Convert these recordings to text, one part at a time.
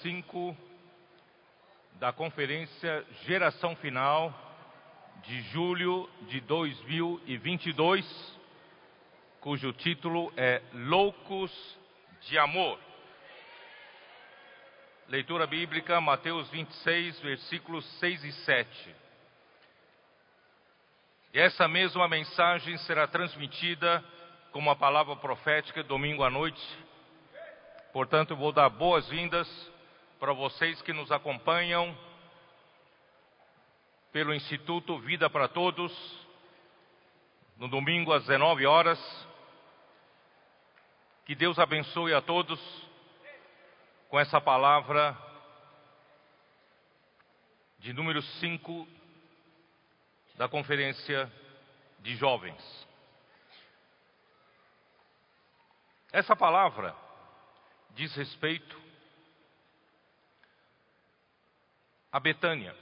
a mensagem 5 da conferência Geração Final de julho de 2022, cujo título é Loucos de Amor. Leitura bíblica, Mateus 26, versículos 6 e 7. E essa mesma mensagem será transmitida como uma palavra profética domingo à noite. Portanto, eu vou dar boas-vindas para vocês que nos acompanham pelo Instituto Vida para Todos, no domingo às 19 horas. Que Deus abençoe a todos com essa palavra de número 5 da Conferência de Jovens. Essa palavra diz respeito a Betânia.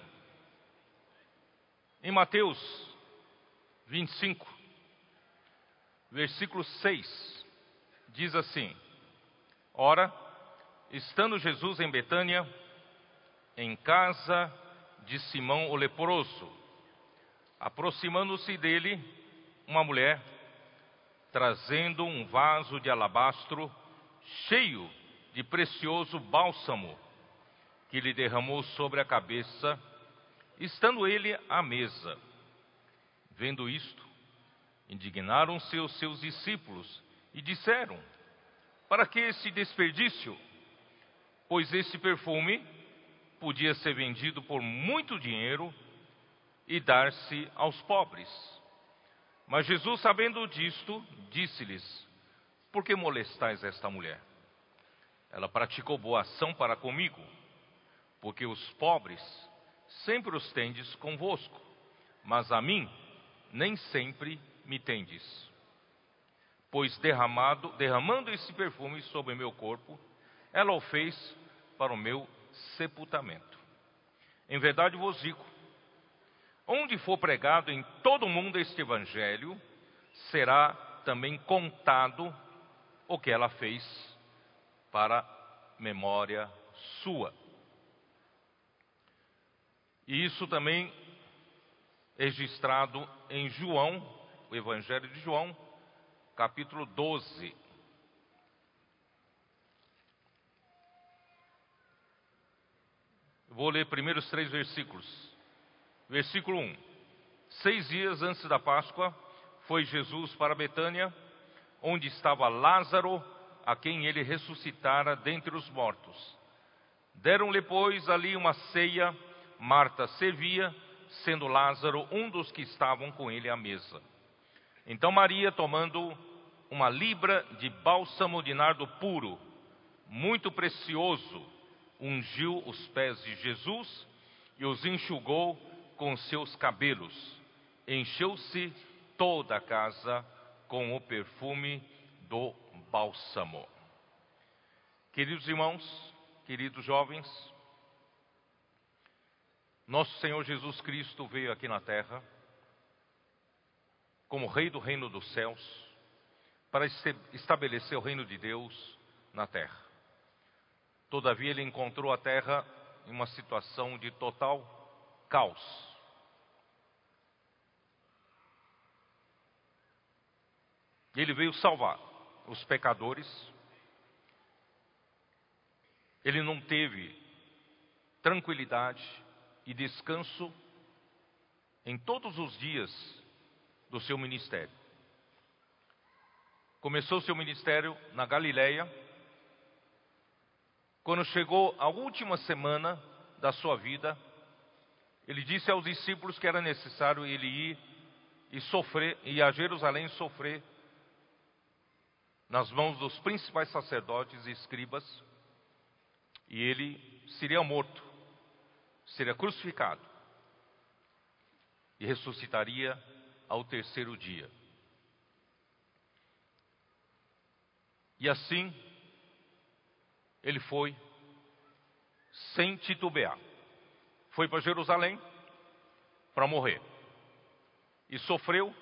Em Mateus 25, versículo 6, diz assim: Ora, estando Jesus em Betânia, em casa de Simão o leproso, aproximando-se dele, uma mulher trazendo um vaso de alabastro cheio de precioso bálsamo, que lhe derramou sobre a cabeça, estando ele à mesa. Vendo isto, indignaram-se os seus discípulos e disseram: Para que esse desperdício? Pois esse perfume podia ser vendido por muito dinheiro e dar-se aos pobres. Mas Jesus, sabendo disto, disse-lhes: Por que molestais esta mulher? Ela praticou boa ação para comigo, porque os pobres sempre os tendes convosco, mas a mim nem sempre me tendes. Pois derramado, derramando esse perfume sobre meu corpo, ela o fez para o meu sepultamento. Em verdade vos digo, Onde for pregado em todo o mundo este evangelho, será também contado o que ela fez para memória sua. E isso também registrado em João, o Evangelho de João, capítulo 12. Vou ler primeiro os três versículos. Versículo 1: Seis dias antes da Páscoa, foi Jesus para Betânia, onde estava Lázaro, a quem ele ressuscitara dentre os mortos. Deram-lhe, pois, ali uma ceia, Marta servia, sendo Lázaro um dos que estavam com ele à mesa. Então Maria, tomando uma libra de bálsamo de nardo puro, muito precioso, ungiu os pés de Jesus e os enxugou com seus cabelos, encheu-se toda a casa com o perfume do bálsamo. Queridos irmãos, queridos jovens, nosso Senhor Jesus Cristo veio aqui na terra como Rei do reino dos céus para estabelecer o reino de Deus na terra. Todavia, ele encontrou a terra em uma situação de total caos. Ele veio salvar os pecadores. Ele não teve tranquilidade e descanso em todos os dias do seu ministério. Começou seu ministério na Galileia. Quando chegou a última semana da sua vida, ele disse aos discípulos que era necessário ele ir e sofrer, ir a Jerusalém sofrer nas mãos dos principais sacerdotes e escribas, e ele seria morto, seria crucificado e ressuscitaria ao terceiro dia. E assim, ele foi, sem titubear, foi para Jerusalém para morrer e sofreu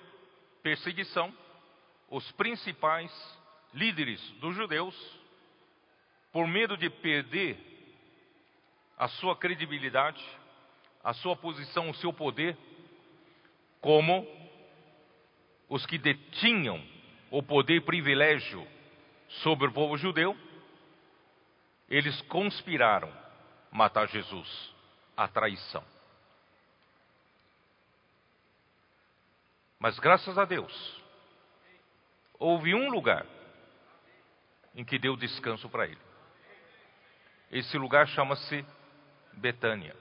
perseguição. Os principais líderes dos judeus por medo de perder a sua credibilidade, a sua posição, o seu poder, como os que detinham o poder e privilégio sobre o povo judeu, eles conspiraram matar Jesus, a traição. Mas graças a Deus, houve um lugar em que deu descanso para ele. Esse lugar chama-se Betânia.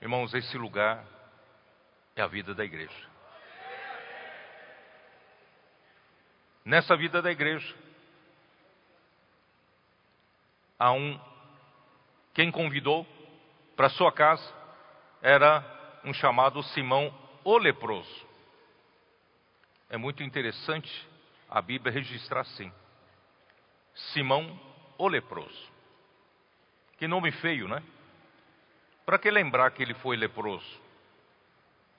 Irmãos, esse lugar é a vida da igreja. Nessa vida da igreja, há um. Quem convidou para sua casa era um chamado Simão o leproso. É muito interessante a Bíblia registrar assim: Simão o leproso. Que nome feio, né? Para que lembrar que ele foi leproso?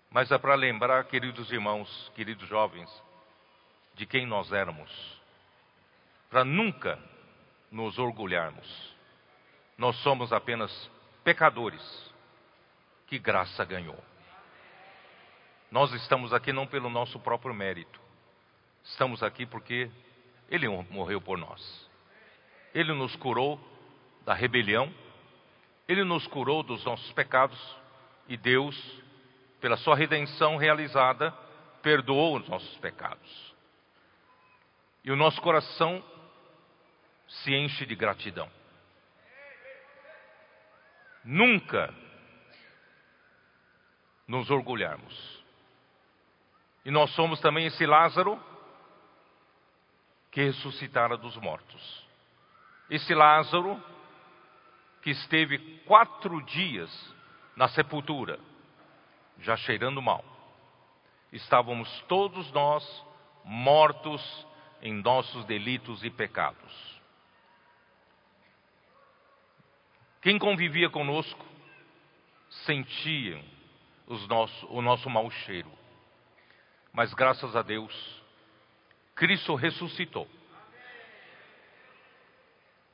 Mas é para lembrar, queridos irmãos, queridos jovens, de quem nós éramos, para nunca nos orgulharmos. Nós somos apenas pecadores que graça ganhou. Nós estamos aqui não pelo nosso próprio mérito, estamos aqui porque Ele morreu por nós. Ele nos curou da rebelião, Ele nos curou dos nossos pecados e Deus, pela Sua redenção realizada, perdoou os nossos pecados. E o nosso coração se enche de gratidão. Nunca nos orgulharmos. E nós somos também esse Lázaro que ressuscitara dos mortos. Esse Lázaro que esteve quatro dias na sepultura, já cheirando mal. Estávamos todos nós mortos em nossos delitos e pecados. Quem convivia conosco sentia nosso, o nosso mau cheiro. Mas graças a Deus, Cristo ressuscitou.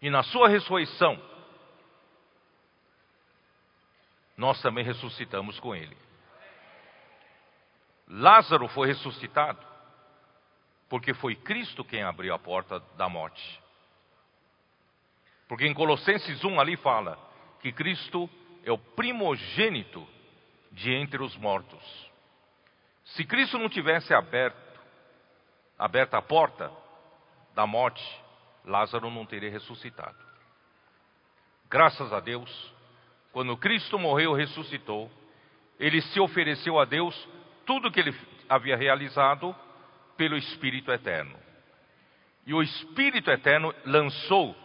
E na sua ressurreição, nós também ressuscitamos com ele. Lázaro foi ressuscitado porque foi Cristo quem abriu a porta da morte. Porque em Colossenses 1 ali fala que Cristo é o primogênito de entre os mortos. Se Cristo não tivesse aberto aberta a porta da morte, Lázaro não teria ressuscitado. Graças a Deus, quando Cristo morreu ressuscitou, ele se ofereceu a Deus tudo que ele havia realizado pelo Espírito Eterno. E o Espírito Eterno lançou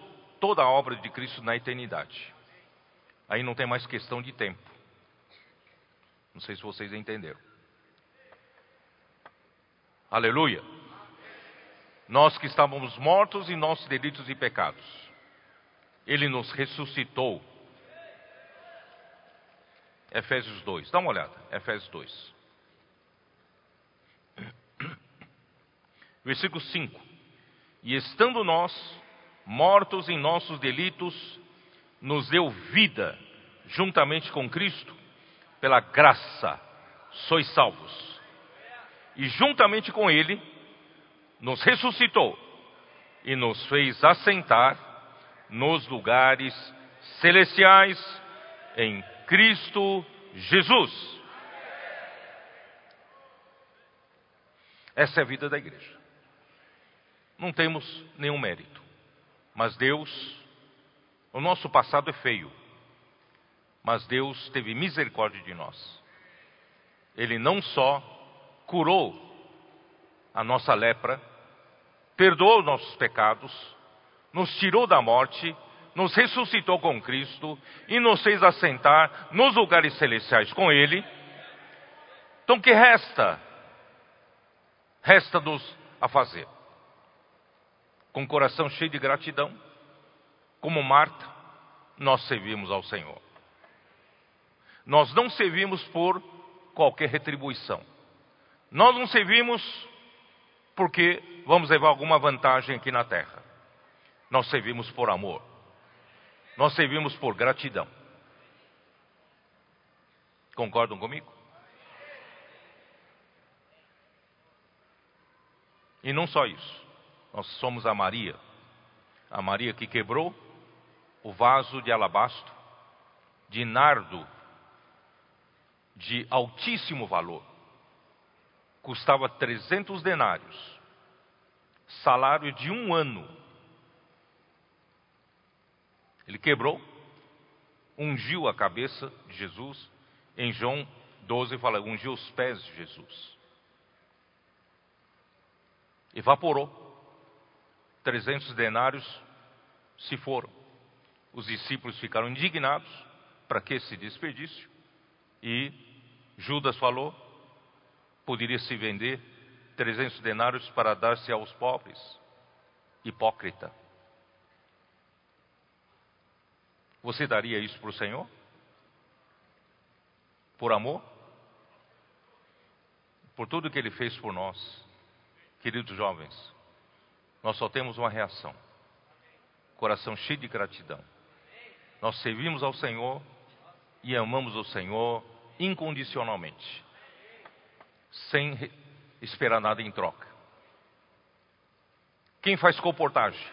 toda a obra de Cristo na eternidade. Aí não tem mais questão de tempo. Não sei se vocês entenderam. Aleluia. Nós que estávamos mortos em nossos delitos e pecados, Ele nos ressuscitou. Efésios 2, dá uma olhada, Efésios 2. Versículo 5: E estando nós mortos em nossos delitos, nos deu vida juntamente com Cristo, pela graça sois salvos. E juntamente com Ele, nos ressuscitou e nos fez assentar nos lugares celestiais em Cristo Jesus. Essa é a vida da igreja não temos nenhum mérito. Mas Deus, o nosso passado é feio, mas Deus teve misericórdia de nós. Ele não só curou a nossa lepra, perdoou nossos pecados, nos tirou da morte, nos ressuscitou com Cristo e nos fez assentar nos lugares celestiais com Ele. Então, o que resta? Resta-nos a fazer com o coração cheio de gratidão, como Marta, nós servimos ao Senhor. Nós não servimos por qualquer retribuição. Nós não servimos porque vamos levar alguma vantagem aqui na terra. Nós servimos por amor. Nós servimos por gratidão. Concordam comigo? E não só isso. Nós somos a Maria. A Maria que quebrou o vaso de alabastro, de nardo, de altíssimo valor. Custava 300 denários. Salário de um ano. Ele quebrou, ungiu a cabeça de Jesus. Em João 12 fala, ungiu os pés de Jesus evaporou. 300 denários se foram. Os discípulos ficaram indignados. Para que esse desperdício? E Judas falou: poderia se vender 300 denários para dar-se aos pobres. Hipócrita. Você daria isso para o Senhor? Por amor? Por tudo que Ele fez por nós. Queridos jovens, nós só temos uma reação: coração cheio de gratidão. Nós servimos ao Senhor e amamos o Senhor incondicionalmente, sem esperar nada em troca. Quem faz comportagem?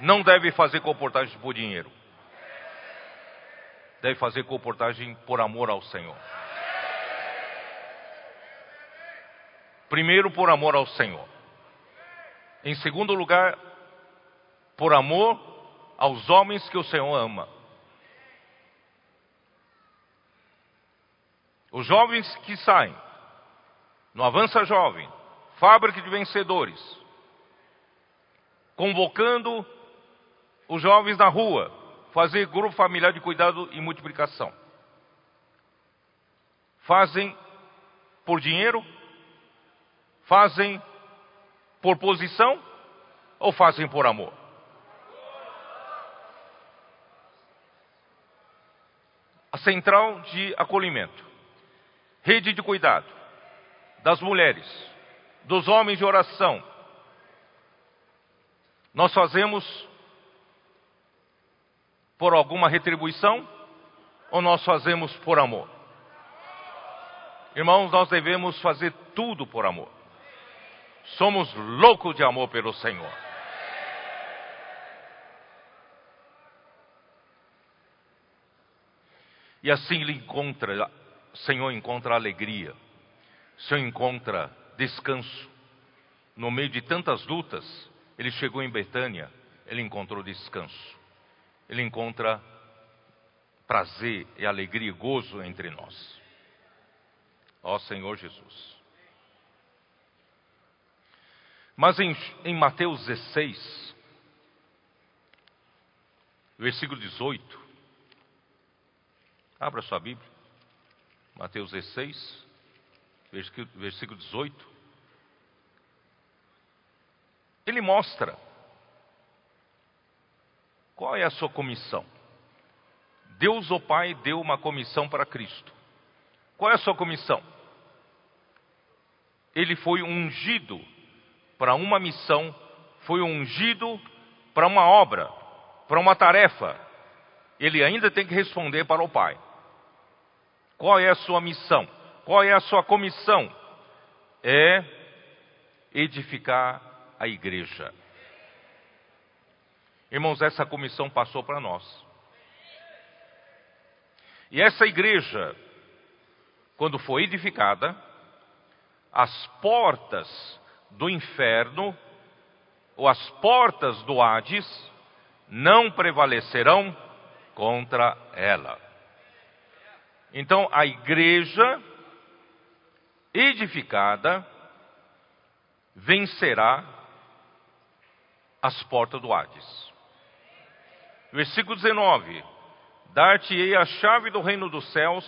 Não deve fazer comportagem por dinheiro. Deve fazer comportagem por amor ao Senhor. Primeiro, por amor ao Senhor. Em segundo lugar, por amor aos homens que o Senhor ama. Os jovens que saem no Avança Jovem, fábrica de vencedores, convocando os jovens na rua, fazer grupo familiar de cuidado e multiplicação. Fazem por dinheiro Fazem por posição ou fazem por amor? A central de acolhimento, rede de cuidado das mulheres, dos homens de oração. Nós fazemos por alguma retribuição ou nós fazemos por amor? Irmãos, nós devemos fazer tudo por amor. Somos loucos de amor pelo Senhor. E assim ele encontra, o Senhor encontra alegria, o Senhor encontra descanso. No meio de tantas lutas, ele chegou em Betânia, ele encontrou descanso. Ele encontra prazer e alegria e gozo entre nós. Ó Senhor Jesus. Mas em, em Mateus 16, versículo 18, abra sua Bíblia, Mateus 16, versículo, versículo 18, ele mostra qual é a sua comissão. Deus, o Pai, deu uma comissão para Cristo. Qual é a sua comissão? Ele foi ungido para uma missão, foi ungido para uma obra, para uma tarefa. Ele ainda tem que responder para o Pai. Qual é a sua missão? Qual é a sua comissão? É edificar a igreja. Irmãos, essa comissão passou para nós. E essa igreja, quando foi edificada, as portas do inferno, ou as portas do Hades, não prevalecerão contra ela. Então, a igreja edificada vencerá as portas do Hades. Versículo 19: Dar-te-ei a chave do reino dos céus,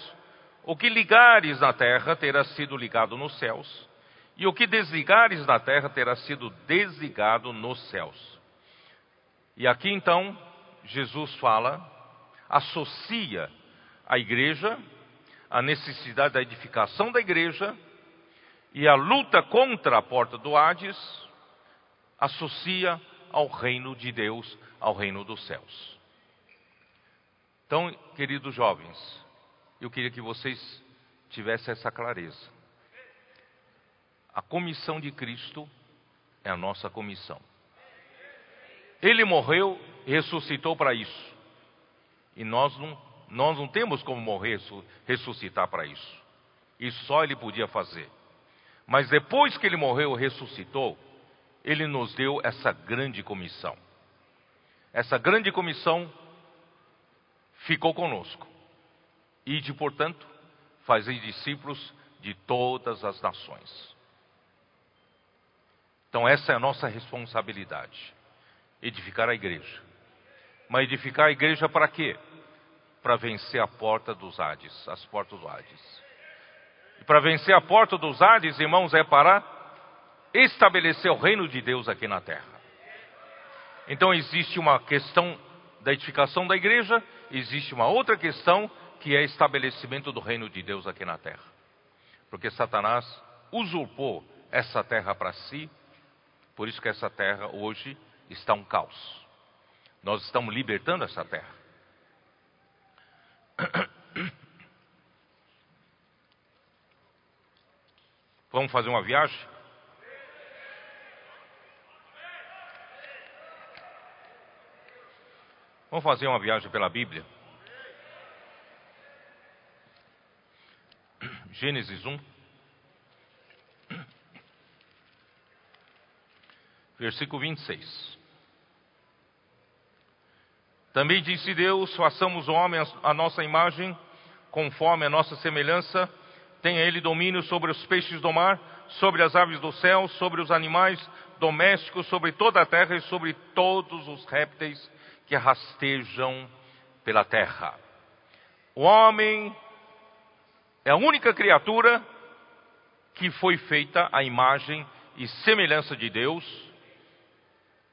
o que ligares na terra terá sido ligado nos céus, e o que desligares na terra terá sido desligado nos céus. E aqui então, Jesus fala, associa a igreja, a necessidade da edificação da igreja E a luta contra a porta do Hades associa ao reino de Deus, ao reino dos céus. Então, queridos jovens, eu queria que vocês tivessem essa clareza. A comissão de Cristo é a nossa comissão. Ele morreu e ressuscitou para isso. E nós não, nós não temos como morrer, ressuscitar para isso. Isso só ele podia fazer. Mas depois que ele morreu ressuscitou, ele nos deu essa grande comissão. Essa grande comissão ficou conosco. E de, portanto, fazer discípulos de todas as nações. Então, essa é a nossa responsabilidade: edificar a igreja. Mas edificar a igreja para quê? Para vencer a porta dos Hades, as portas do Hades. E para vencer a porta dos Hades, irmãos, é para estabelecer o reino de Deus aqui na terra. Então existe uma questão da edificação da igreja, existe uma outra questão que é estabelecimento do reino de Deus aqui na terra. Porque Satanás usurpou essa terra para si, por isso que essa terra hoje está um caos. Nós estamos libertando essa terra. Vamos fazer uma viagem? Vamos fazer uma viagem pela Bíblia? Gênesis 1. Versículo 26. Também disse Deus: façamos o homem a nossa imagem, conforme a nossa semelhança Tenha ele domínio sobre os peixes do mar, sobre as aves do céu, sobre os animais domésticos, sobre toda a terra e sobre todos os répteis que rastejam pela terra. O homem é a única criatura que foi feita à imagem e semelhança de Deus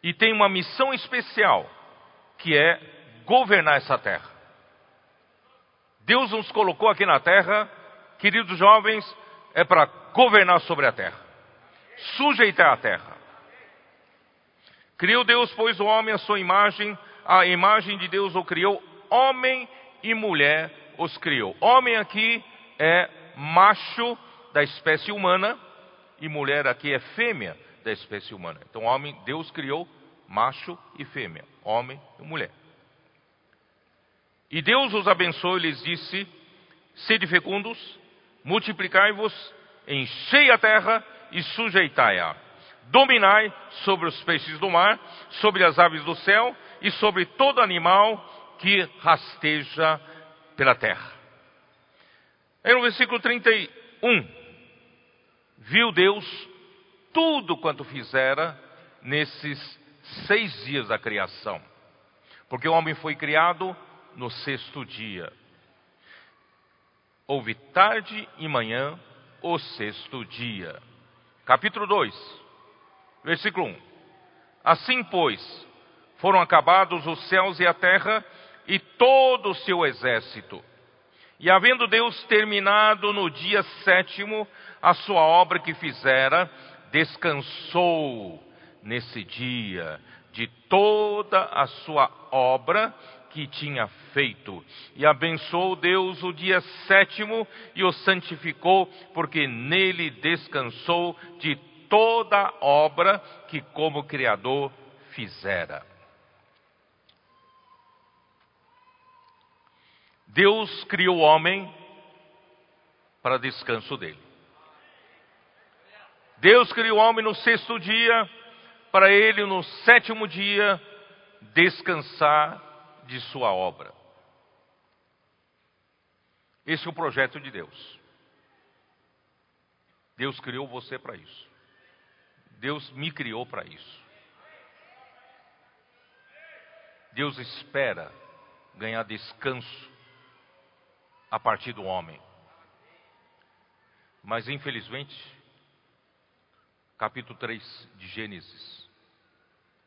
e tem uma missão especial, que é governar essa terra. Deus nos colocou aqui na terra queridos jovens, é para governar sobre a terra, sujeitar a terra. Criou Deus, pois, o homem à sua imagem, a imagem de Deus o criou, homem e mulher os criou. Homem aqui é macho da espécie humana e mulher aqui é fêmea da espécie humana. Então, homem, Deus criou macho e fêmea, homem e mulher. E Deus os abençoou e lhes disse: Sede fecundos, multiplicai-vos, enchei a terra e sujeitai-a. Dominai sobre os peixes do mar, sobre as aves do céu e sobre todo animal que rasteja pela terra. Aí no versículo 31, viu Deus tudo quanto fizera nesses seis dias da criação. Porque o homem foi criado no sexto dia. Houve tarde e manhã o sexto dia. Capítulo 2, versículo 1. Assim, pois, foram acabados os céus e a terra e todo o seu exército. E havendo Deus terminado no dia sétimo a sua obra que fizera, descansou nesse dia de toda a sua obra que tinha feito. E abençoou Deus o dia sétimo e o santificou, porque nele descansou de toda obra que, como Criador, fizera. Deus criou o homem para descanso dele. Deus criou o homem no sexto dia, para ele no sétimo dia descansar de sua obra. Esse é o projeto de Deus. Deus criou você para isso. Deus me criou para isso. Deus espera ganhar descanso a partir do homem. Mas infelizmente, capítulo 3 de Gênesis,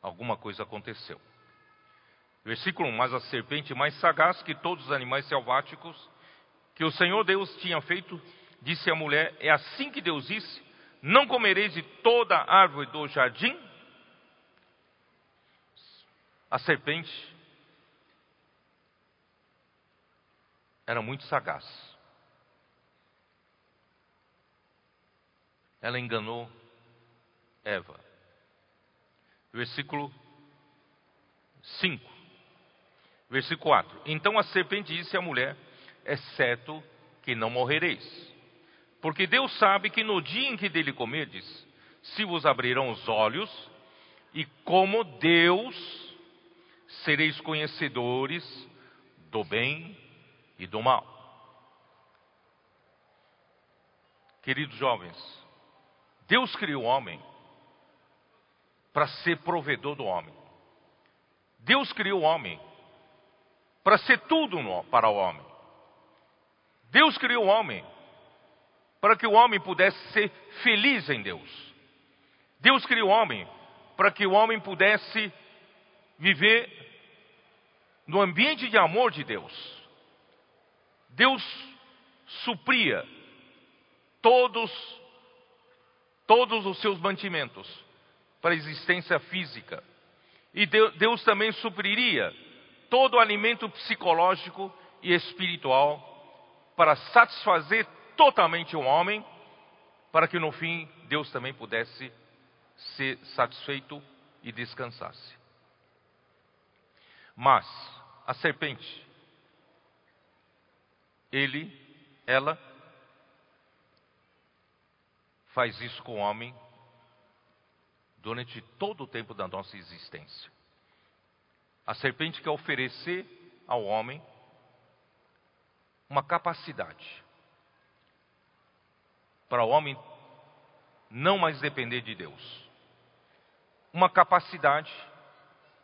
alguma coisa aconteceu. Versículo 1: Mas a serpente mais sagaz que todos os animais selváticos que o Senhor Deus tinha feito, disse à mulher: É assim que Deus disse: Não comereis de toda árvore do jardim? A serpente era muito sagaz. Ela enganou Eva. Versículo 5. Versículo 4. Então a serpente disse à mulher: É certo que não morrereis. Porque Deus sabe que no dia em que dele comerdes, se vos abrirão os olhos, e como Deus sereis conhecedores do bem e do mal. Queridos jovens, Deus criou o homem para ser provedor do homem. Deus criou o homem para ser tudo para o homem. Deus criou o homem para que o homem pudesse ser feliz em Deus. Deus criou o homem para que o homem pudesse viver no ambiente de amor de Deus. Deus supria todos todos os seus mantimentos para a existência física. E Deus também supriria todo o alimento psicológico e espiritual para satisfazer totalmente o homem, para que no fim Deus também pudesse ser satisfeito e descansasse. Mas a serpente, ele, ela, faz isso com o homem durante todo o tempo da nossa existência. A serpente quer oferecer ao homem uma capacidade para o homem não mais depender de Deus. Uma capacidade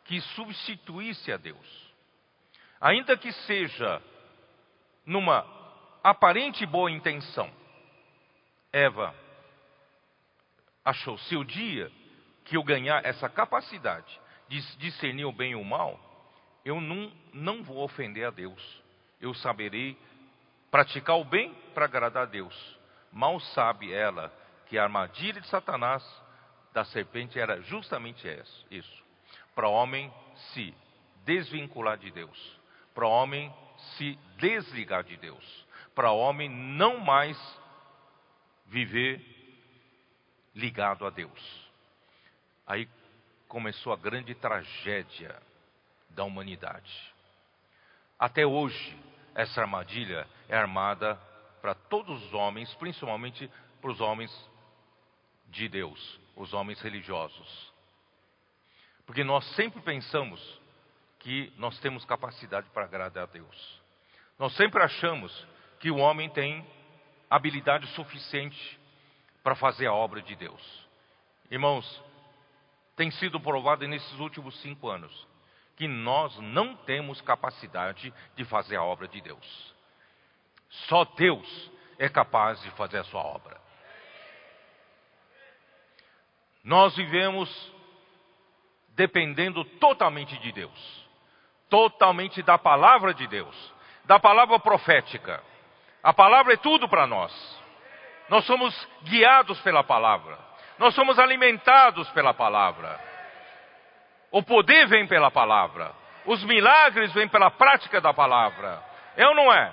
que substituísse a Deus. Ainda que seja numa aparente boa intenção. Eva achou se o dia que eu ganhar essa capacidade de discernir o bem e o mal, eu não, não vou ofender a Deus. Eu saberei praticar o bem para agradar a Deus. Mal sabe ela que a armadilha de Satanás, da serpente, era justamente isso: para o homem se desvincular de Deus, para o homem se desligar de Deus, para o homem não mais viver ligado a Deus. Aí começou a grande tragédia da humanidade. Até hoje, essa armadilha é armada para todos os homens, principalmente para os homens de Deus, os homens religiosos. Porque nós sempre pensamos que nós temos capacidade para agradar a Deus. Nós sempre achamos que o homem tem habilidade suficiente para fazer a obra de Deus. Irmãos, tem sido provado nesses últimos cinco anos que nós não temos capacidade de fazer a obra de Deus. Só Deus é capaz de fazer a sua obra. Nós vivemos dependendo totalmente de Deus, totalmente da palavra de Deus, da palavra profética. A palavra é tudo para nós. Nós somos guiados pela palavra. Nós somos alimentados pela palavra. O poder vem pela palavra. Os milagres vêm pela prática da palavra. É ou não é?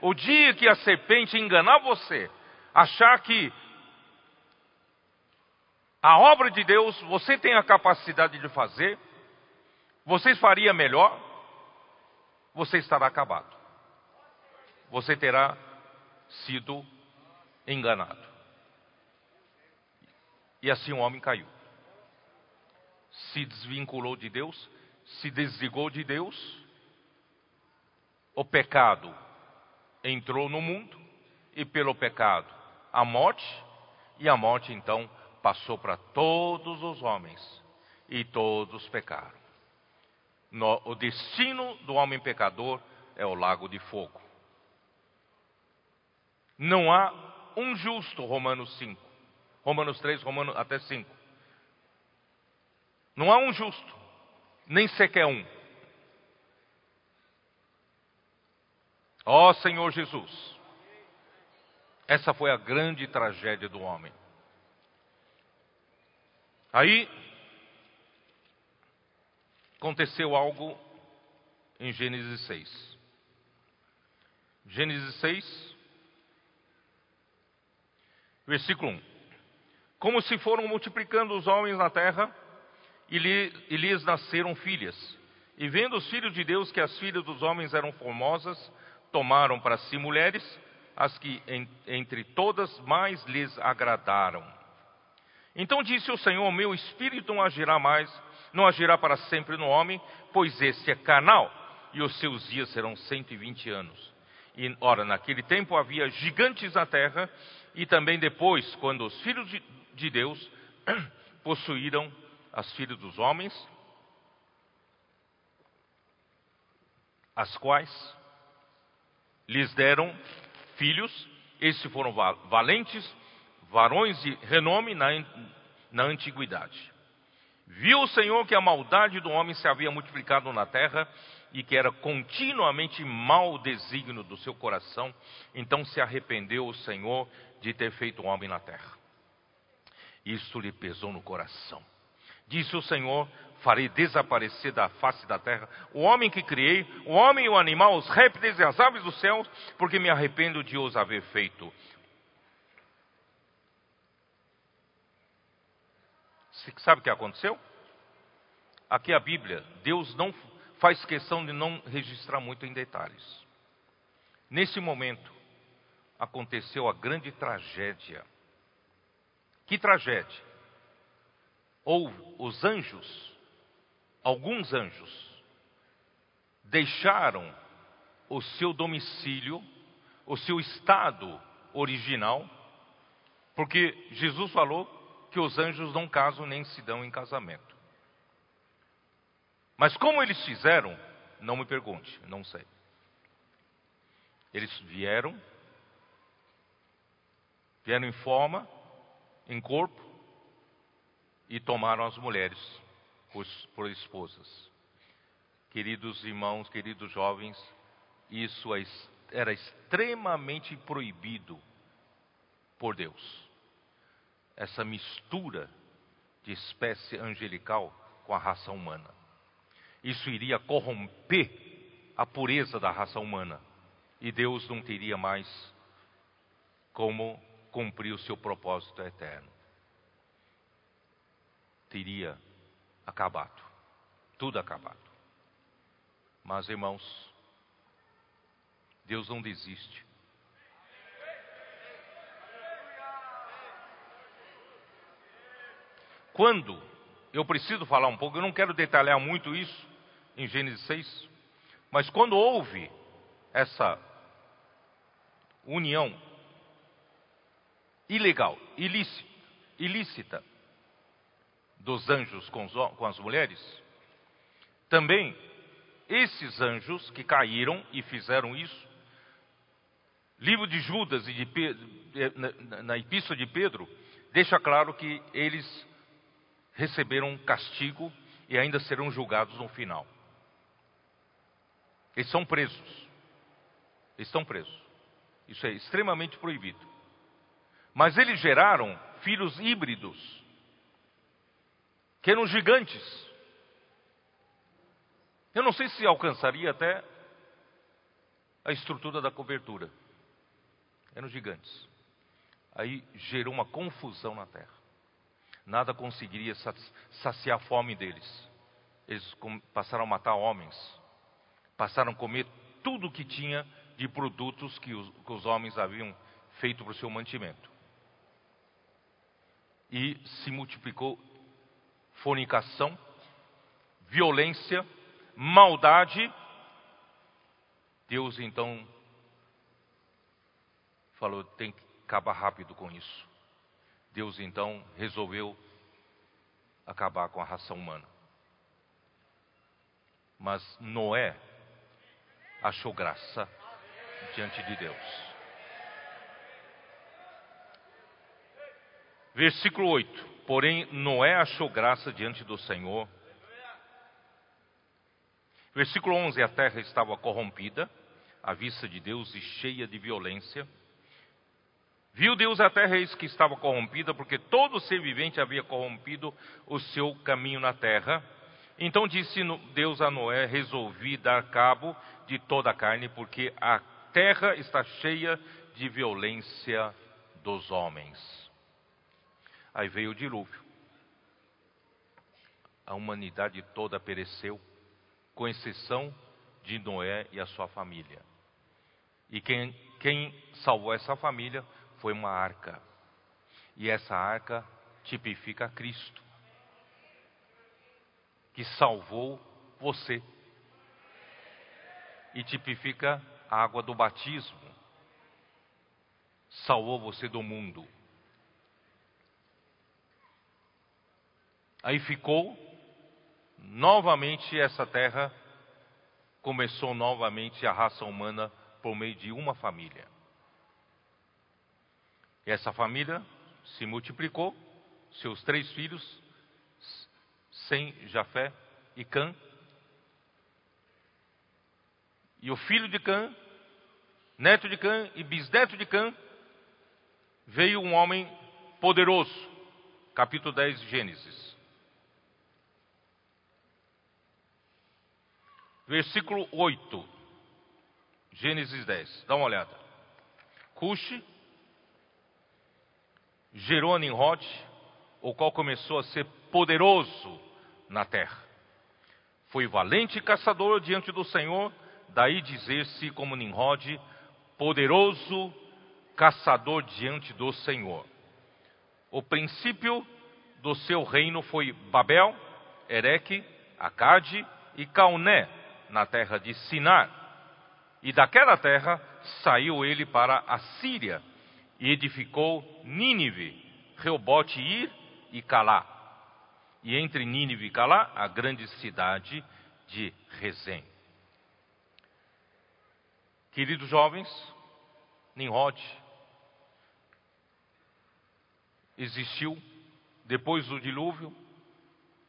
O dia que a serpente enganar você, achar que a obra de Deus você tem a capacidade de fazer, você faria melhor, você estará acabado. Você terá sido enganado. E assim o homem caiu. Se desvinculou de Deus, se desligou de Deus. O pecado entrou no mundo e pelo pecado a morte, e a morte então passou para todos os homens e todos pecaram. No, o destino do homem pecador é o lago de fogo. Não há um justo, Romanos 5. Romanos 3, Romanos até 5. Não há um justo, nem sequer um. Ó oh, Senhor Jesus, essa foi a grande tragédia do homem. Aí aconteceu algo em Gênesis 6. Gênesis 6, versículo 1. Como se foram multiplicando os homens na terra, e, lhe, e lhes nasceram filhas. E vendo os filhos de Deus que as filhas dos homens eram formosas, tomaram para si mulheres, as que entre todas mais lhes agradaram. Então disse o Senhor: Meu espírito não agirá mais, não agirá para sempre no homem, pois este é carnal, e os seus dias serão cento e vinte anos. E, ora, naquele tempo havia gigantes na terra, e também depois, quando os filhos de, de Deus possuíram as filhas dos homens, as quais lhes deram filhos, esses foram valentes, varões de renome na, na antiguidade. Viu o Senhor que a maldade do homem se havia multiplicado na terra e que era continuamente mau desígnio do seu coração, então se arrependeu o Senhor de ter feito o homem na terra. Isso lhe pesou no coração. Disse o Senhor: Farei desaparecer da face da terra o homem que criei, o homem e o animal, os répteis e as aves dos céus, porque me arrependo de os haver feito. Sabe o que aconteceu? Aqui a Bíblia, Deus não faz questão de não registrar muito em detalhes. Nesse momento, aconteceu a grande tragédia. Que tragédia? Ou os anjos, alguns anjos, deixaram o seu domicílio, o seu estado original, porque Jesus falou que os anjos não casam nem se dão em casamento. Mas como eles fizeram, não me pergunte, não sei. Eles vieram, vieram em forma, em corpo, e tomaram as mulheres por, esposas. Queridos irmãos, queridos jovens, isso é era extremamente proibido por Deus essa mistura de espécie angelical com a raça humana. Isso iria corromper a pureza da raça humana e Deus não teria mais como cumprir o seu propósito eterno. Teria acabado, tudo acabado. Mas irmãos, Deus não desiste. Quando, eu preciso falar um pouco, eu não quero detalhar muito isso em Gênesis 6, mas quando houve essa união ilegal, ilícita, ilícita dos anjos com, os, com as mulheres, também esses anjos que caíram e fizeram isso, livro de Judas e de Pedro, na, na epístola de Pedro, deixa claro que eles receberam castigo e ainda serão julgados no final. Eles são presos. Eles estão presos. Isso é extremamente proibido. Mas eles geraram filhos híbridos, que eram gigantes. Eu não sei se alcançaria até a estrutura da cobertura. Eram gigantes. Aí gerou uma confusão na terra nada conseguiria saciar a fome deles. Eles passaram a matar homens, passaram a comer tudo que tinha de produtos que os, que os homens haviam feito para o seu mantimento. E se multiplicou fornicação, violência, maldade. Deus então falou: tem que acabar rápido com isso. Deus então resolveu acabar com a raça humana. Mas Noé achou graça diante de Deus. Versículo 8: Porém, Noé achou graça diante do Senhor. Versículo 11: A terra estava corrompida à vista de Deus e cheia de violência. Viu Deus a terra, eis que estava corrompida, porque todo ser vivente havia corrompido o seu caminho na terra. Então disse Deus a Noé: Resolvi dar cabo de toda a carne, porque a terra está cheia de violência dos homens. Aí veio o dilúvio. A humanidade toda pereceu, com exceção de Noé e a sua família. E quem, quem salvou essa família foi uma arca. E essa arca tipifica Cristo, que salvou você. E tipifica a água do batismo. Salvou você do mundo. Aí ficou novamente essa terra, começou novamente a raça humana por meio de uma família. Essa família se multiplicou, seus três filhos, Sem, Jafé e Cã. E o filho de Cã, neto de Cã e bisneto de Cã, veio um homem poderoso. Capítulo 10 de Gênesis. Versículo 8. Gênesis 10. Dá uma olhada. Cuxi gerou a Nimrod, o qual começou a ser poderoso na terra. Foi valente caçador diante do Senhor, daí dizer-se como Nimrod, poderoso caçador diante do Senhor. O princípio do seu reino foi Babel, Ereque, Acade e Cauné, na terra de Sinar. E daquela terra saiu ele para a Síria, e edificou Nínive, Reobote Ir e Calá. E entre Nínive e Calá, a grande cidade de Rezém. Queridos jovens, Nimrod existiu depois do dilúvio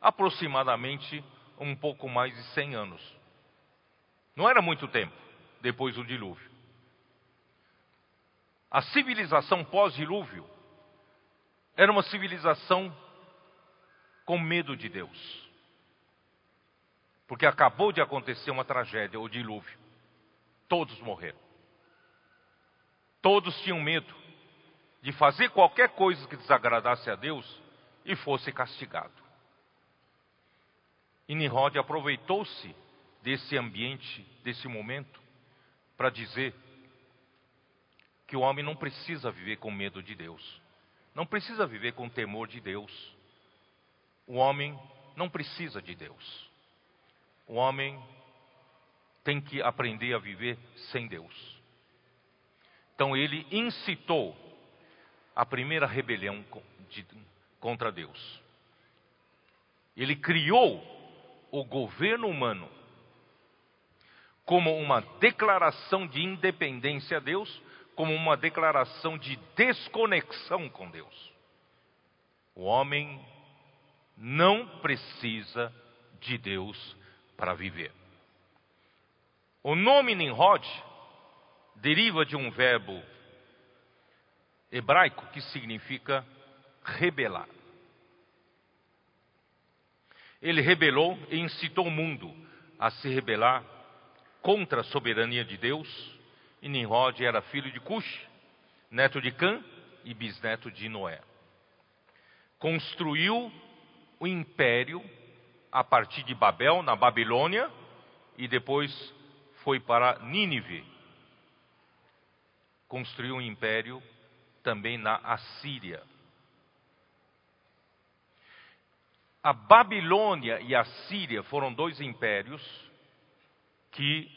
aproximadamente um pouco mais de 100 anos. Não era muito tempo depois do dilúvio. A civilização pós-dilúvio era uma civilização com medo de Deus. Porque acabou de acontecer uma tragédia, o dilúvio. Todos morreram. Todos tinham medo de fazer qualquer coisa que desagradasse a Deus e fosse castigado. E Nimrod aproveitou-se desse ambiente, desse momento, para dizer que o homem não precisa viver com medo de Deus, não precisa viver com temor de Deus. O homem não precisa de Deus. O homem tem que aprender a viver sem Deus. Então ele incitou a primeira rebelião contra Deus. Ele criou o governo humano como uma declaração de independência a Deus, como uma declaração de desconexão com Deus. O homem não precisa de Deus para viver. O nome Nimrod deriva de um verbo hebraico que significa rebelar. Ele rebelou e incitou o mundo a se rebelar contra a soberania de Deus e Nimrod era filho de Cush, neto de Cã e bisneto de Noé. Construiu o império a partir de Babel, na Babilônia, e depois foi para Nínive. Construiu um império também na Assíria. A Babilônia e a Síria foram dois impérios que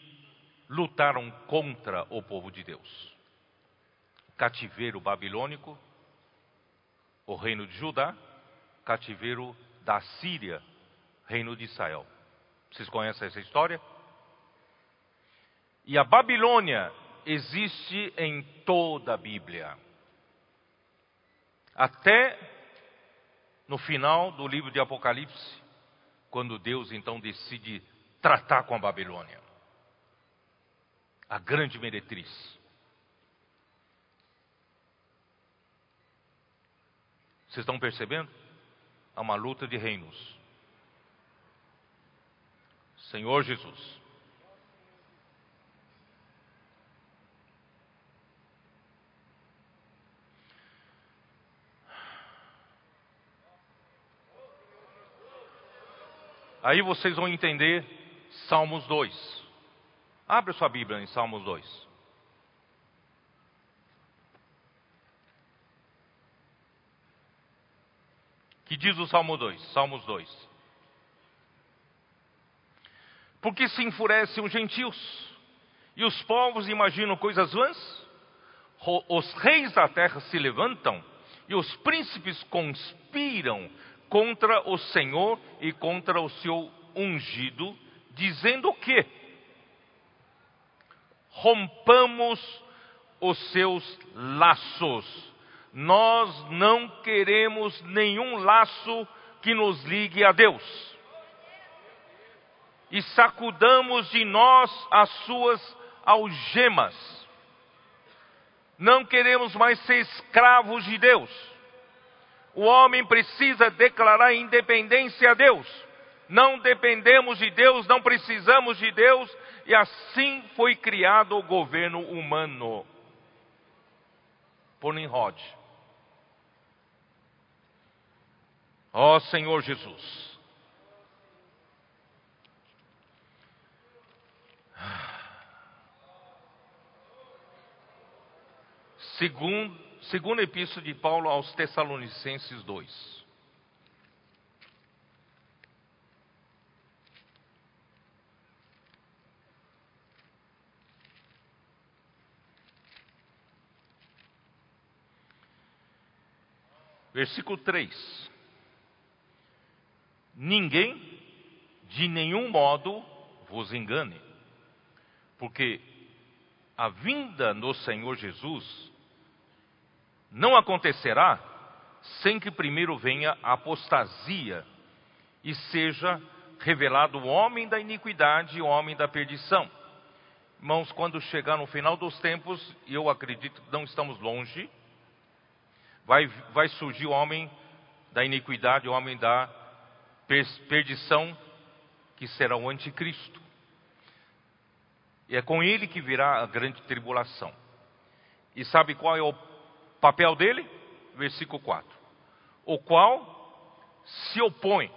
lutaram contra o povo de Deus. Cativeiro babilônico, o reino de Judá, cativeiro da Síria, reino de Israel. Vocês conhecem essa história? E a Babilônia existe em toda a Bíblia. Até no final do livro de Apocalipse, quando Deus então decide tratar com a Babilônia a grande meretriz. Vocês estão percebendo? Há uma luta de reinos. Senhor Jesus. Aí vocês vão entender Salmos 2. Abre sua Bíblia em Salmos 2. Que diz o Salmo 2, Salmos 2. Porque se enfurecem os gentios, e os povos imaginam coisas vãs? Os reis da terra se levantam, e os príncipes conspiram contra o Senhor e contra o seu ungido, dizendo que rompamos os seus laços. Nós não queremos nenhum laço que nos ligue a Deus. E sacudamos de nós as suas algemas. Não queremos mais ser escravos de Deus o homem precisa declarar independência a Deus. Não dependemos de Deus, não precisamos de Deus, e assim foi criado o governo humano por Nimrod. Ó oh, Senhor Jesus. Segundo Segunda Epístola de Paulo aos Tessalonicenses 2. Versículo 3. Ninguém de nenhum modo vos engane, porque a vinda do Senhor Jesus não acontecerá sem que primeiro venha a apostasia e seja revelado o homem da iniquidade e o homem da perdição. Irmãos, quando chegar no final dos tempos, e eu acredito que não estamos longe, vai, vai surgir o homem da iniquidade, o homem da perdição, que será o anticristo. E é com ele que virá a grande tribulação. E sabe qual é o Papel dele, versículo 4. O qual se opõe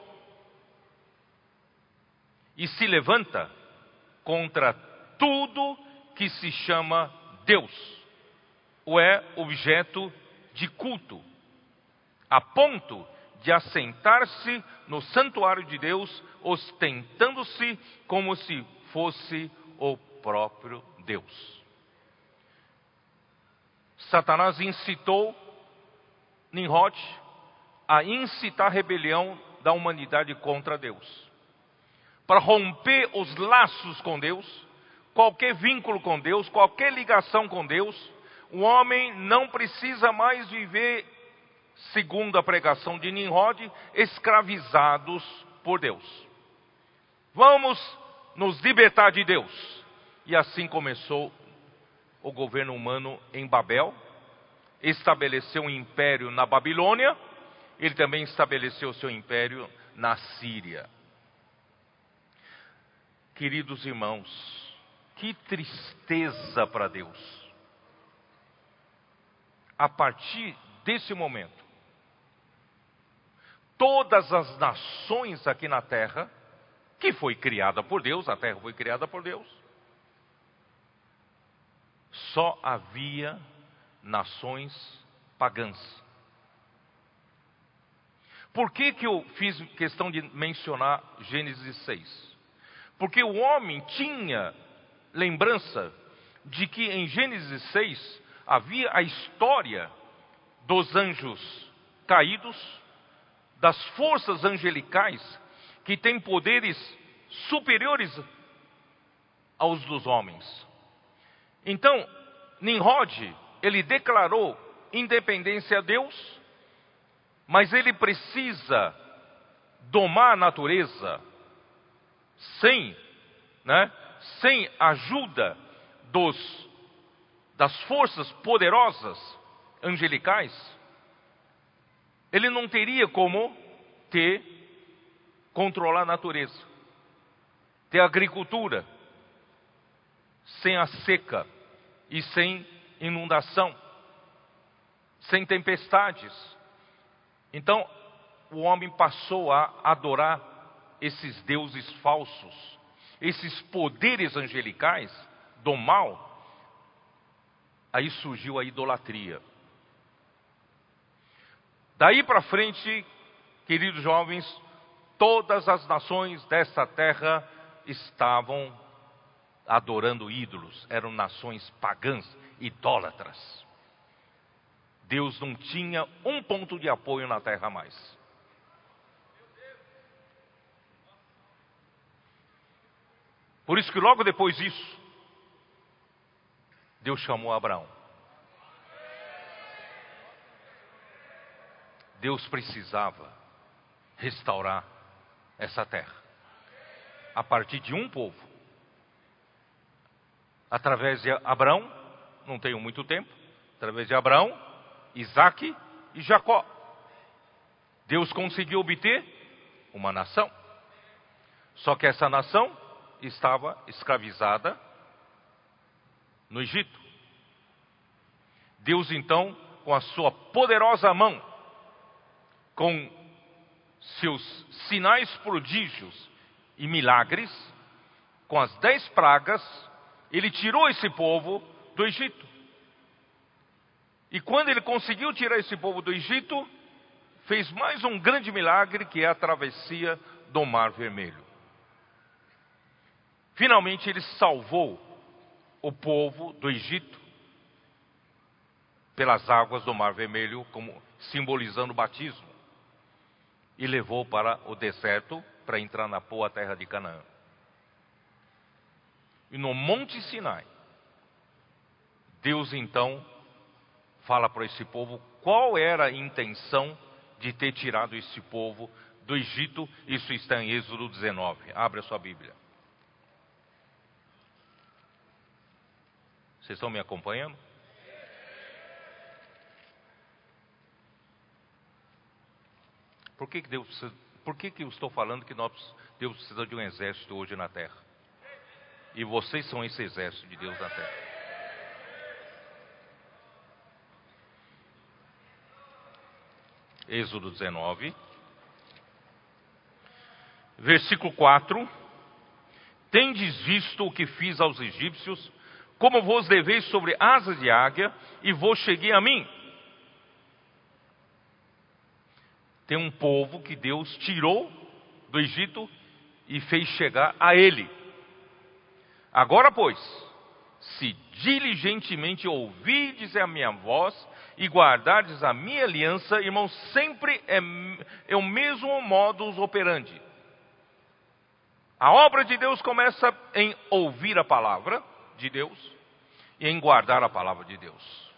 e se levanta contra tudo que se chama Deus, ou é objeto de culto, a ponto de assentar-se no santuário de Deus, ostentando-se como se fosse o próprio Deus. Satanás incitou Nimrod a incitar a rebelião da humanidade contra Deus. Para romper os laços com Deus, qualquer vínculo com Deus, qualquer ligação com Deus, o homem não precisa mais viver, segundo a pregação de Nimrod, escravizados por Deus. Vamos nos libertar de Deus. E assim começou o governo humano em Babel, estabeleceu um império na Babilônia, ele também estabeleceu seu império na Síria. Queridos irmãos, que tristeza para Deus. A partir desse momento, todas as nações aqui na terra, que foi criada por Deus, a terra foi criada por Deus, só havia nações pagãs. Por que, que eu fiz questão de mencionar Gênesis 6? Porque o homem tinha lembrança de que em Gênesis 6 havia a história dos anjos caídos, das forças angelicais que têm poderes superiores aos dos homens. Então, Nimrod, ele declarou independência a Deus, mas ele precisa domar a natureza sem, né, sem ajuda dos, das forças poderosas angelicais. ele não teria como ter, controlar a natureza, ter agricultura, sem a seca e sem inundação, sem tempestades. Então, o homem passou a adorar esses deuses falsos, esses poderes angelicais do mal. Aí surgiu a idolatria. Daí para frente, queridos jovens, todas as nações dessa terra estavam adorando ídolos, eram nações pagãs, idólatras. Deus não tinha um ponto de apoio na terra mais. Por isso que logo depois disso, Deus chamou Abraão. Deus precisava restaurar essa terra a partir de um povo. Através de Abraão, não tenho muito tempo, através de Abraão, Isaac e Jacó. Deus conseguiu obter uma nação. Só que essa nação estava escravizada no Egito. Deus então, com a sua poderosa mão, com seus sinais prodígios e milagres, com as dez pragas, ele tirou esse povo do Egito. E quando ele conseguiu tirar esse povo do Egito, fez mais um grande milagre que é a travessia do Mar Vermelho. Finalmente ele salvou o povo do Egito pelas águas do Mar Vermelho, como simbolizando o batismo, e levou para o deserto para entrar na boa terra de Canaã. E no Monte Sinai, Deus então fala para esse povo qual era a intenção de ter tirado esse povo do Egito. Isso está em Êxodo 19. Abre a sua Bíblia. Vocês estão me acompanhando? Por que, que Deus precisa, por que, que eu estou falando que nós, Deus precisa de um exército hoje na terra? E vocês são esse exército de Deus na terra. Êxodo 19, versículo 4: Tendes visto o que fiz aos egípcios como vos levei sobre asas de águia e vos cheguei a mim. Tem um povo que Deus tirou do Egito e fez chegar a ele. Agora, pois, se diligentemente ouvides a minha voz e guardardes a minha aliança, irmãos, sempre é, é o mesmo modus operandi. A obra de Deus começa em ouvir a palavra de Deus, e em guardar a palavra de Deus.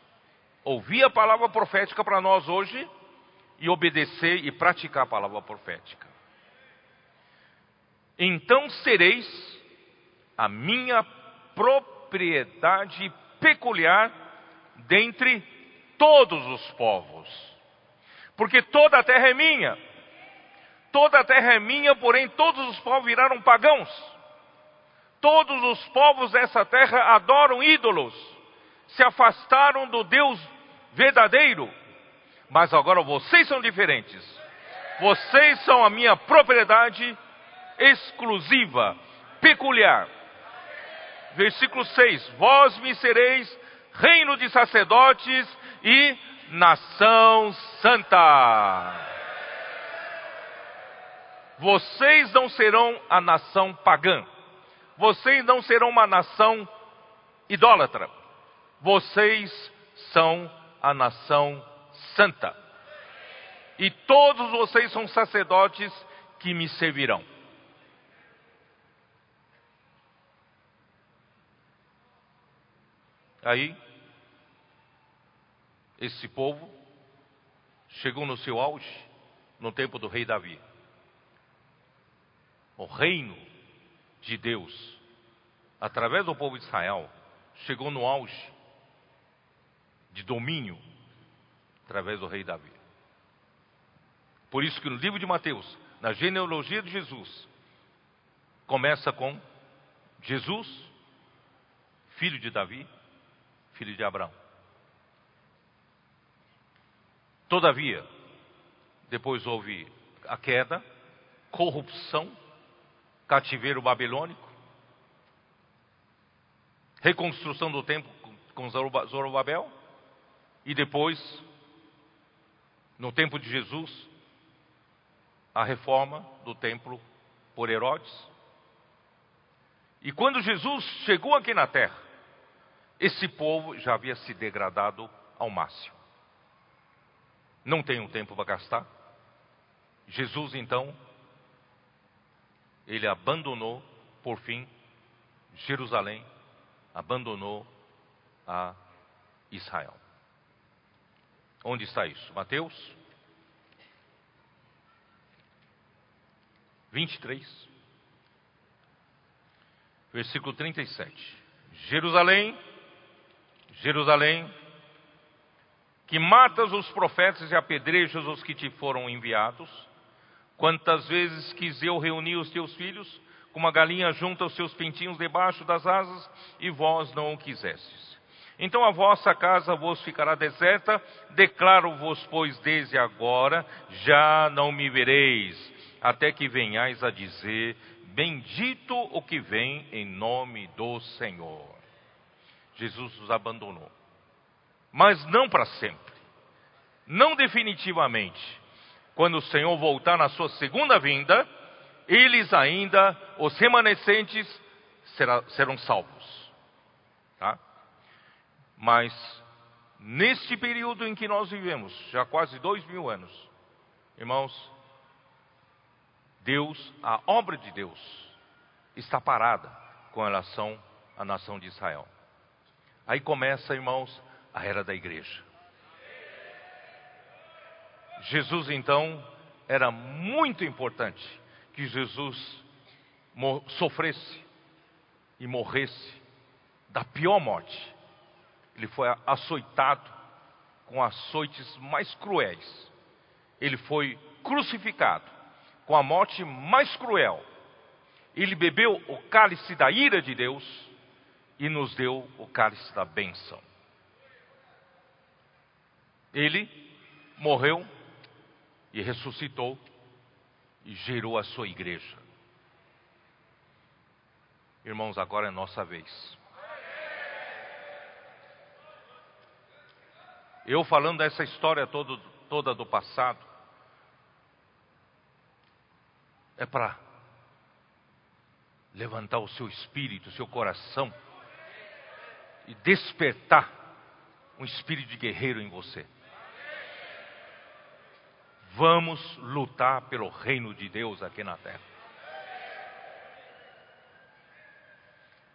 Ouvir a palavra profética para nós hoje e obedecer e praticar a palavra profética. Então sereis a minha propriedade peculiar dentre todos os povos. Porque toda a terra é minha. Toda a terra é minha, porém todos os povos viraram pagãos. Todos os povos dessa terra adoram ídolos, se afastaram do Deus verdadeiro. Mas agora vocês são diferentes. Vocês são a minha propriedade exclusiva, peculiar. Versículo 6: Vós me sereis reino de sacerdotes e nação santa. Vocês não serão a nação pagã vocês não serão uma nação idólatra. Vocês são a nação santa. E todos vocês são sacerdotes que me servirão. Aí, esse povo chegou no seu auge no tempo do rei Davi. O reino de Deus, através do povo de Israel, chegou no auge de domínio através do rei Davi. Por isso que no livro de Mateus, na genealogia de Jesus, começa com Jesus, filho de Davi, filho de Abraão. Todavia, depois houve a queda, corrupção, cativeiro babilônico, reconstrução do templo com Zorobabel, e depois, no tempo de Jesus, a reforma do templo por Herodes. E quando Jesus chegou aqui na terra, esse povo já havia se degradado ao máximo. Não tenho tempo para gastar. Jesus, então, ele abandonou, por fim, Jerusalém, abandonou a Israel. Onde está isso? Mateus 23, versículo 37. Jerusalém, Jerusalém, que matas os profetas e apedrejas os que te foram enviados, quantas vezes quis eu reunir os teus filhos, como a galinha junta os seus pintinhos debaixo das asas, e vós não o quisestes. Então a vossa casa vos ficará deserta, declaro-vos, pois desde agora já não me vereis, até que venhais a dizer: Bendito o que vem em nome do Senhor. Jesus os abandonou mas não para sempre. Não definitivamente. Quando o Senhor voltar na sua segunda vinda, eles ainda, os remanescentes, serão salvos. Tá? Mas, neste período em que nós vivemos, já quase dois mil anos, irmãos, Deus, a obra de Deus, está parada com relação à nação de Israel. Aí começa, irmãos, a era da igreja. Jesus, então, era muito importante que Jesus sofresse e morresse da pior morte. Ele foi açoitado com açoites mais cruéis. Ele foi crucificado com a morte mais cruel. Ele bebeu o cálice da ira de Deus e nos deu o cálice da bênção. Ele morreu e ressuscitou e gerou a sua igreja. Irmãos, agora é nossa vez. Eu falando dessa história todo, toda do passado, é para levantar o seu espírito, o seu coração e despertar um espírito de guerreiro em você. Vamos lutar pelo reino de Deus aqui na terra.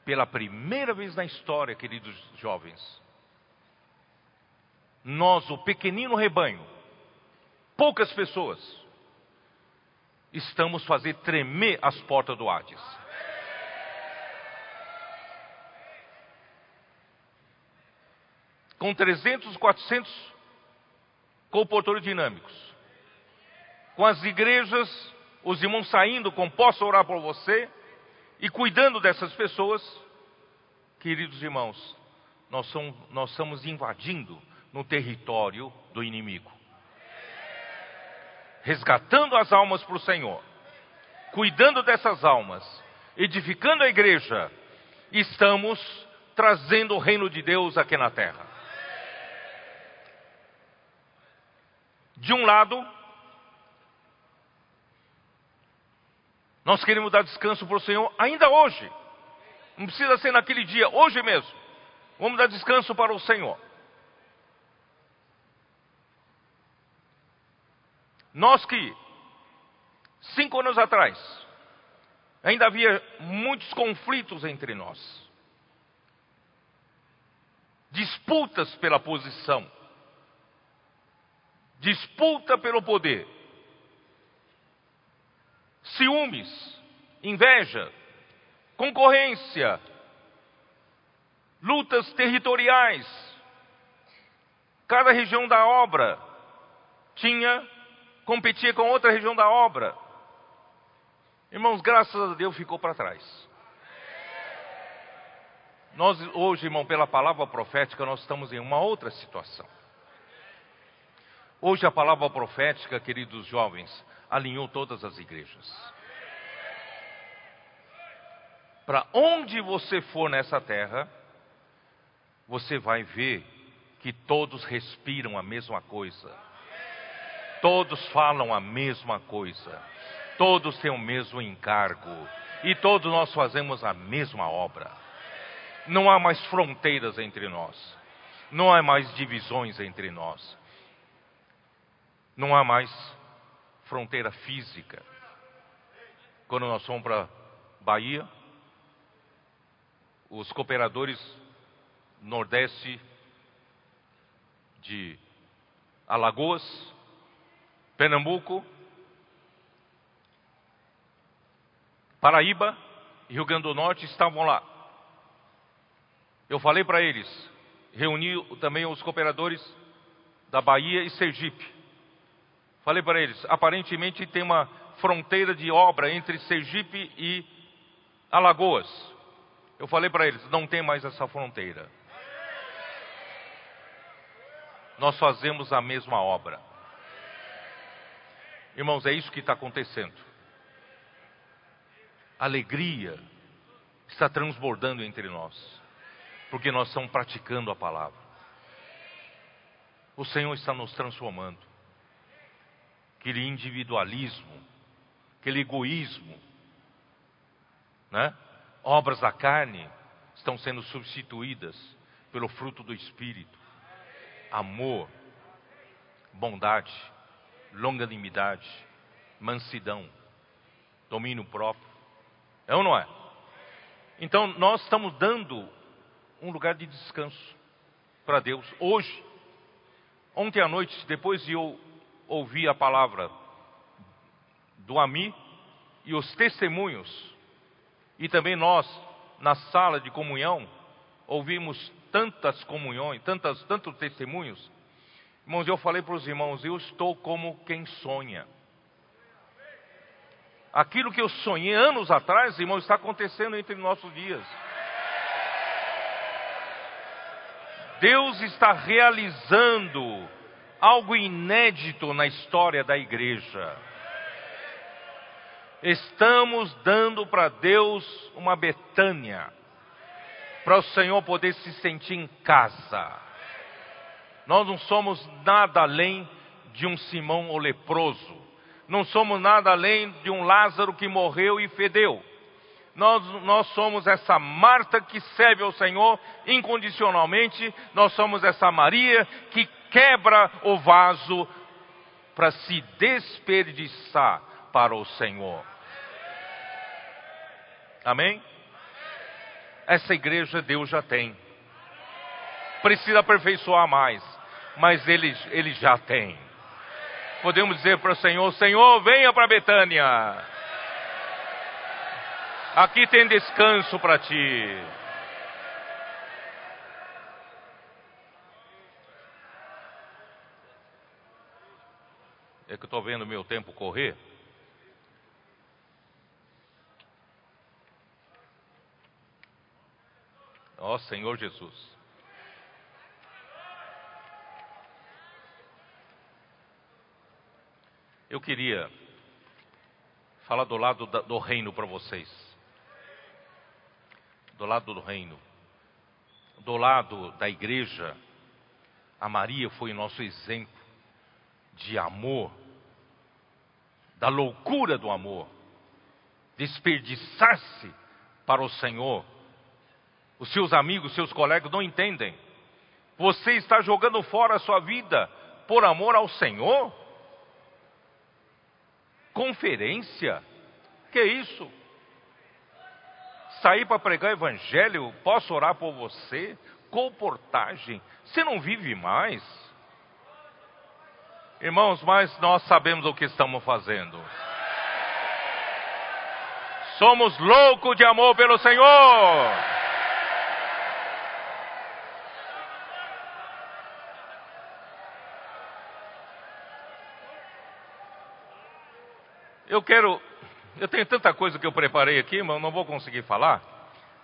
Pela primeira vez na história, queridos jovens, nós, o pequenino rebanho, poucas pessoas, estamos fazendo tremer as portas do Hades. Com 300, 400 comportores dinâmicos com as igrejas, os irmãos saindo com posso orar por você e cuidando dessas pessoas, queridos irmãos, nós somos, nós estamos invadindo no território do inimigo, resgatando as almas para o Senhor, cuidando dessas almas, edificando a igreja, estamos trazendo o reino de Deus aqui na terra. De um lado, Nós queremos dar descanso para o Senhor ainda hoje. Não precisa ser naquele dia, hoje mesmo. Vamos dar descanso para o Senhor. Nós que, cinco anos atrás, ainda havia muitos conflitos entre nós, disputas pela posição, disputa pelo poder ciúmes, inveja, concorrência, lutas territoriais. Cada região da obra tinha competia com outra região da obra. Irmãos, graças a Deus ficou para trás. Nós hoje, irmão, pela palavra profética, nós estamos em uma outra situação. Hoje a palavra profética, queridos jovens, alinhou todas as igrejas. Para onde você for nessa terra, você vai ver que todos respiram a mesma coisa. Todos falam a mesma coisa. Todos têm o mesmo encargo. E todos nós fazemos a mesma obra. Não há mais fronteiras entre nós. Não há mais divisões entre nós. Não há mais fronteira física. Quando nós fomos para Bahia, os cooperadores nordeste de Alagoas, Pernambuco, Paraíba Rio Grande do Norte estavam lá. Eu falei para eles, reuni também os cooperadores da Bahia e Sergipe. Falei para eles, aparentemente tem uma fronteira de obra entre Sergipe e Alagoas. Eu falei para eles, não tem mais essa fronteira. Nós fazemos a mesma obra. Irmãos, é isso que está acontecendo. Alegria está transbordando entre nós porque nós estamos praticando a palavra. O Senhor está nos transformando. Aquele individualismo, aquele egoísmo, né? obras da carne estão sendo substituídas pelo fruto do Espírito: amor, bondade, longanimidade, mansidão, domínio próprio. É ou não é? Então nós estamos dando um lugar de descanso para Deus. Hoje, ontem à noite, depois de eu ouvir a palavra do Ami e os testemunhos, e também nós, na sala de comunhão, ouvimos tantas comunhões, tantas, tantos testemunhos. Irmãos, eu falei para os irmãos, eu estou como quem sonha. Aquilo que eu sonhei anos atrás, irmãos, está acontecendo entre nossos dias. Deus está realizando algo inédito na história da igreja. Estamos dando para Deus uma Betânia, para o Senhor poder se sentir em casa. Nós não somos nada além de um Simão o leproso, não somos nada além de um Lázaro que morreu e fedeu. Nós, nós somos essa Marta que serve ao Senhor incondicionalmente, nós somos essa Maria que quebra o vaso para se desperdiçar para o Senhor. Amém? Essa igreja Deus já tem. Precisa aperfeiçoar mais, mas ele, ele já tem. Podemos dizer para o Senhor: Senhor, venha para Betânia. Aqui tem descanso para ti. É que eu estou vendo meu tempo correr. Ó Senhor Jesus. Eu queria falar do lado do reino para vocês do lado do reino, do lado da igreja, a Maria foi nosso exemplo de amor, da loucura do amor, desperdiçar-se para o Senhor. Os seus amigos, seus colegas não entendem. Você está jogando fora a sua vida por amor ao Senhor? Conferência? Que isso? sair para pregar o evangelho, posso orar por você? Comportagem, você não vive mais? Irmãos, mas nós sabemos o que estamos fazendo. Somos loucos de amor pelo Senhor. Eu quero. Eu tenho tanta coisa que eu preparei aqui, mas não vou conseguir falar.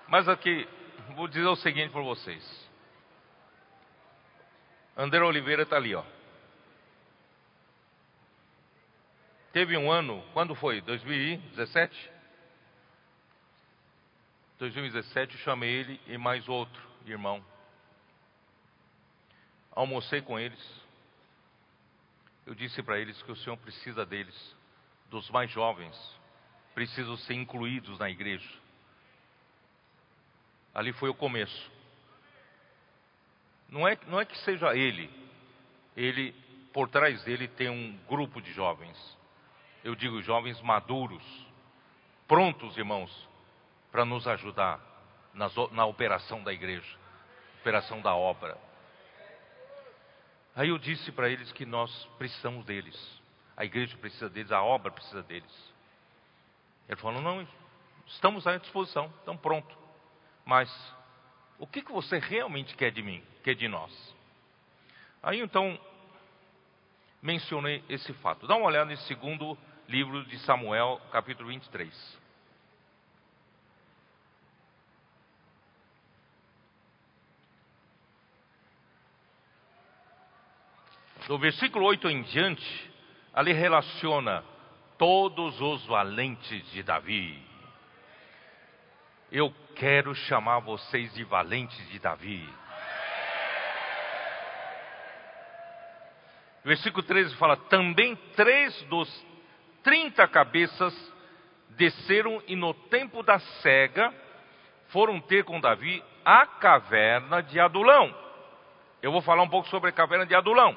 Mas aqui, vou dizer o seguinte para vocês. André Oliveira está ali, ó. Teve um ano, quando foi? 2017? 2017 chamei ele e mais outro irmão. Almocei com eles. Eu disse para eles que o Senhor precisa deles, dos mais jovens, precisam ser incluídos na igreja. Ali foi o começo. Não é, não é que seja ele, ele, por trás dele tem um grupo de jovens. Eu digo jovens maduros, prontos, irmãos, para nos ajudar nas, na operação da igreja, operação da obra. Aí eu disse para eles que nós precisamos deles, a igreja precisa deles, a obra precisa deles. Ele falou: não, estamos à disposição, estamos prontos. Mas o que, que você realmente quer de mim, quer de nós? Aí então mencionei esse fato. Dá uma olhada nesse segundo livro de Samuel, capítulo 23. Do versículo 8 em diante, ali relaciona todos os valentes de Davi. Eu quero chamar vocês de valentes de Davi. Versículo 13 fala: Também três dos trinta cabeças desceram e no tempo da cega foram ter com Davi a caverna de Adulão. Eu vou falar um pouco sobre a caverna de Adulão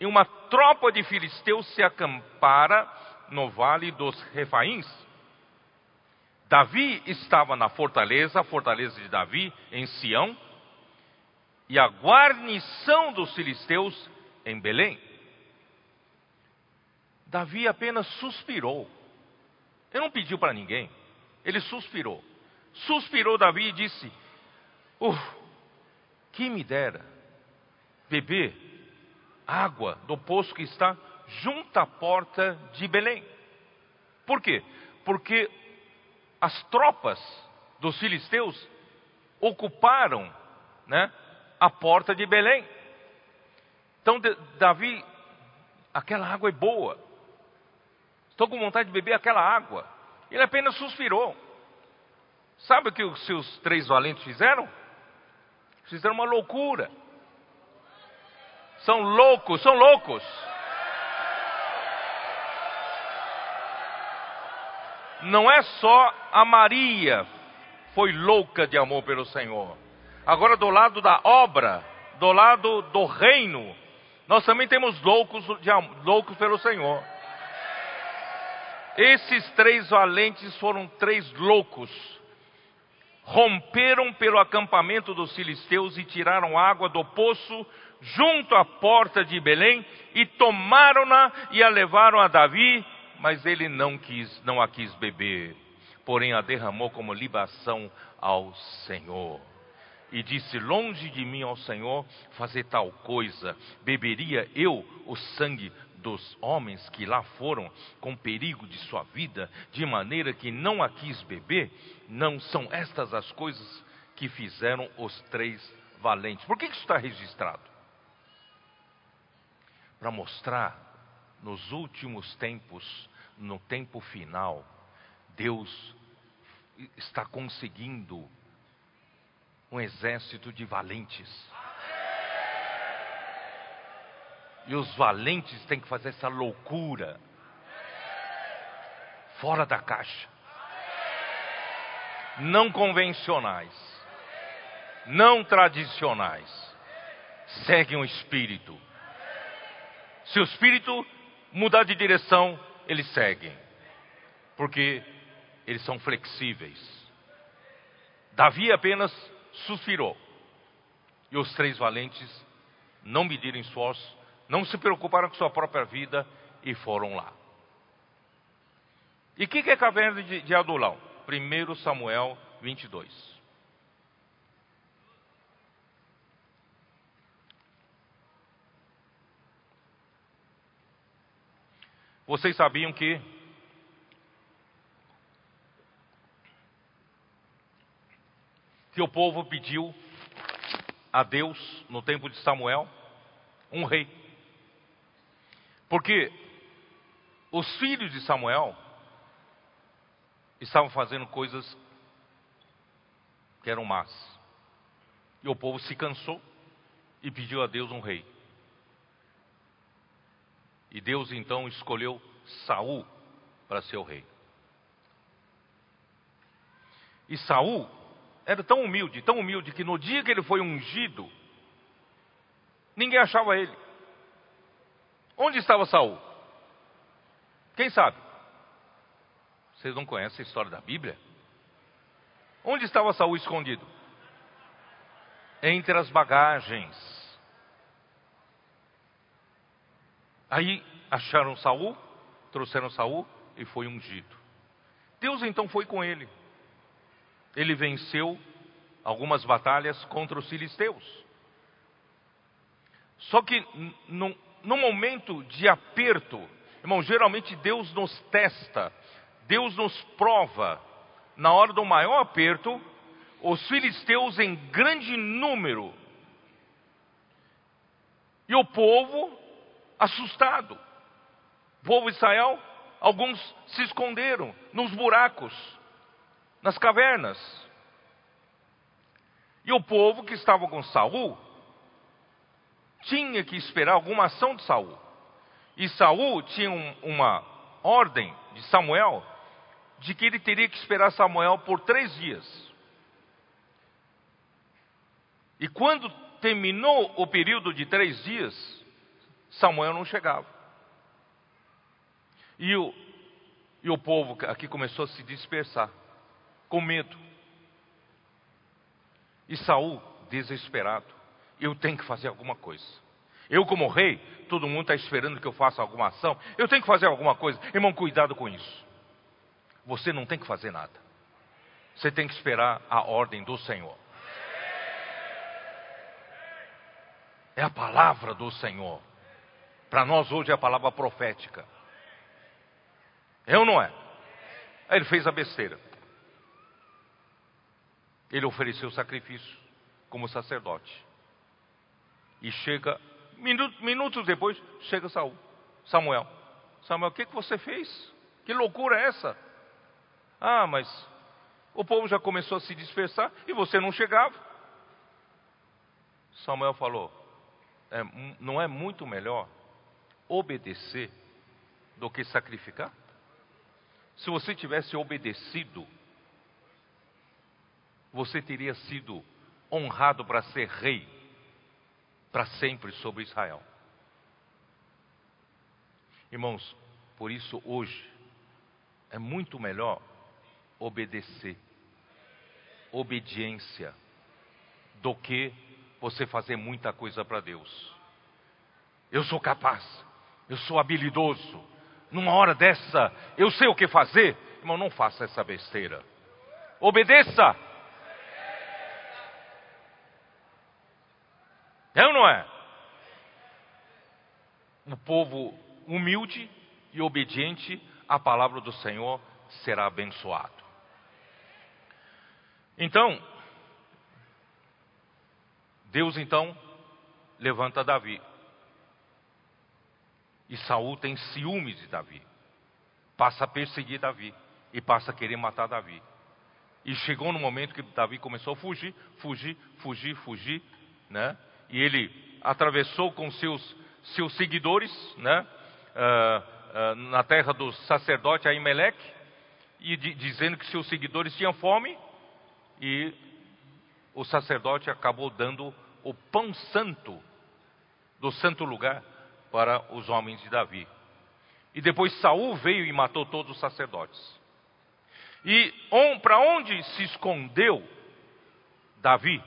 e uma tropa de filisteus se acampara no vale dos Refaíns. Davi estava na fortaleza, a fortaleza de Davi, em Sião, e a guarnição dos filisteus em Belém. Davi apenas suspirou. Ele não pediu para ninguém, ele suspirou. Suspirou Davi e disse: uh, que me dera beber água do poço que está junto à porta de Belém. Por quê? Porque as tropas dos filisteus ocuparam né, a porta de Belém. Então, Davi, aquela água é boa. Estou com vontade de beber aquela água. Ele apenas suspirou. Sabe o que os seus três valentes fizeram? Fizeram uma loucura. São loucos, são loucos. Não é só a Maria foi louca de amor pelo Senhor. Agora do lado da obra, do lado do reino, nós também temos loucos, de, loucos pelo Senhor. Esses três valentes foram três loucos. Romperam pelo acampamento dos filisteus e tiraram água do poço junto à porta de Belém e tomaram-na e a levaram a Davi, mas ele não quis, não a quis beber, porém a derramou como libação ao Senhor. E disse: Longe de mim, ao Senhor, fazer tal coisa. Beberia eu o sangue dos homens que lá foram com perigo de sua vida, de maneira que não a quis beber? Não são estas as coisas que fizeram os três valentes. Por que isso está registrado? para mostrar nos últimos tempos, no tempo final, Deus está conseguindo um exército de valentes. E os valentes têm que fazer essa loucura fora da caixa. Não convencionais, não tradicionais. Seguem o espírito se o espírito mudar de direção, eles seguem, porque eles são flexíveis. Davi apenas suspirou, e os três valentes não mediram esforço, não se preocuparam com sua própria vida e foram lá. E o que, que é caverna de, de Adulão? 1 Samuel 22. Vocês sabiam que que o povo pediu a Deus no tempo de Samuel um rei. Porque os filhos de Samuel estavam fazendo coisas que eram más. E o povo se cansou e pediu a Deus um rei. E Deus então escolheu Saul para ser o rei. E Saul era tão humilde, tão humilde, que no dia que ele foi ungido, ninguém achava ele. Onde estava Saul? Quem sabe? Vocês não conhecem a história da Bíblia? Onde estava Saul escondido? Entre as bagagens. Aí acharam Saul, trouxeram Saul e foi ungido. Deus então foi com ele ele venceu algumas batalhas contra os filisteus. Só que no, no momento de aperto, irmão, geralmente Deus nos testa, Deus nos prova. Na hora do maior aperto, os filisteus em grande número e o povo assustado. O povo de Israel, alguns se esconderam nos buracos, nas cavernas. E o povo que estava com Saul tinha que esperar alguma ação de Saul. E Saul tinha um, uma ordem de Samuel de que ele teria que esperar Samuel por três dias. E quando terminou o período de três dias, Samuel não chegava. E o, e o povo aqui começou a se dispersar com medo. E Saul, desesperado, eu tenho que fazer alguma coisa. Eu, como rei, todo mundo está esperando que eu faça alguma ação. Eu tenho que fazer alguma coisa. Irmão, cuidado com isso. Você não tem que fazer nada. Você tem que esperar a ordem do Senhor. É a palavra do Senhor. Para nós hoje é a palavra profética. É ou não é? Aí ele fez a besteira. Ele ofereceu sacrifício como sacerdote. E chega, minutos depois, chega Saul, Samuel. Samuel, o que, que você fez? Que loucura é essa? Ah, mas o povo já começou a se dispersar e você não chegava. Samuel falou: é, não é muito melhor obedecer do que sacrificar? Se você tivesse obedecido, você teria sido honrado para ser rei para sempre sobre Israel. Irmãos, por isso hoje é muito melhor obedecer, obediência, do que você fazer muita coisa para Deus. Eu sou capaz, eu sou habilidoso, numa hora dessa eu sei o que fazer. Irmão, não faça essa besteira. Obedeça. É ou não é? O povo humilde e obediente à palavra do Senhor será abençoado. Então, Deus então levanta Davi. E Saul tem ciúmes de Davi. Passa a perseguir Davi e passa a querer matar Davi. E chegou no momento que Davi começou a fugir, fugir, fugir, fugir, né? E ele atravessou com seus, seus seguidores, né, uh, uh, na terra do sacerdote Aimeleque, e de, dizendo que seus seguidores tinham fome, e o sacerdote acabou dando o pão santo do santo lugar para os homens de Davi. E depois Saul veio e matou todos os sacerdotes. E on, para onde se escondeu Davi?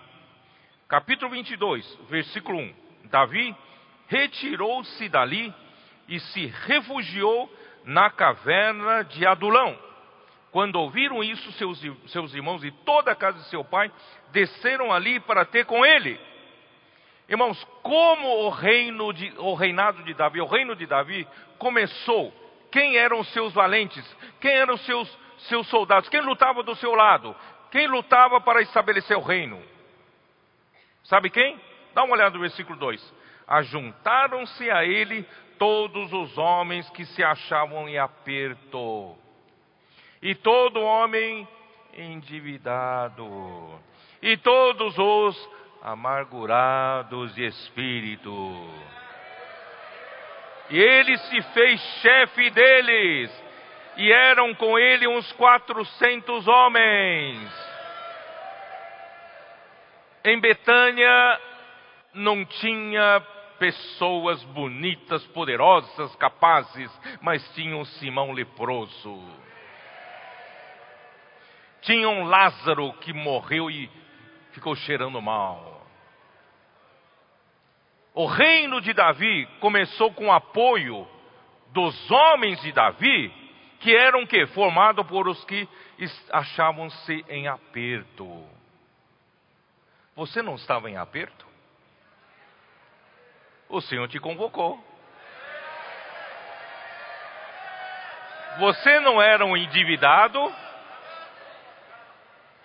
Capítulo 22, versículo 1. Davi retirou-se dali e se refugiou na caverna de Adulão. Quando ouviram isso, seus, seus irmãos e toda a casa de seu pai desceram ali para ter com ele. Irmãos, como o reino de, o reinado de Davi, o reino de Davi começou quem eram seus valentes, quem eram seus, seus soldados, quem lutava do seu lado, quem lutava para estabelecer o reino. Sabe quem? Dá uma olhada no versículo 2. Ajuntaram-se a ele todos os homens que se achavam em aperto, e todo homem endividado, e todos os amargurados de espírito. E ele se fez chefe deles, e eram com ele uns quatrocentos homens. Em Betânia não tinha pessoas bonitas, poderosas, capazes, mas tinham Simão leproso. Tinham Lázaro que morreu e ficou cheirando mal. O reino de Davi começou com o apoio dos homens de Davi, que eram que formado por os que achavam-se em aperto. Você não estava em aperto? O Senhor te convocou. Você não era um endividado?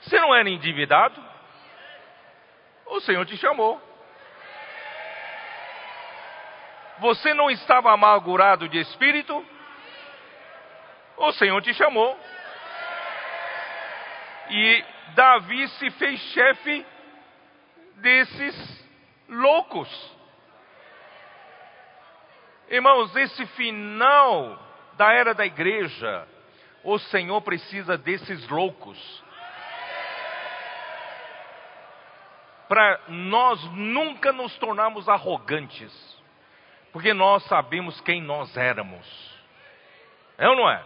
Você não era endividado? O Senhor te chamou. Você não estava amargurado de espírito? O Senhor te chamou. E Davi se fez chefe desses loucos. Irmãos, esse final da era da igreja, o Senhor precisa desses loucos. Para nós nunca nos tornarmos arrogantes, porque nós sabemos quem nós éramos. É ou não é?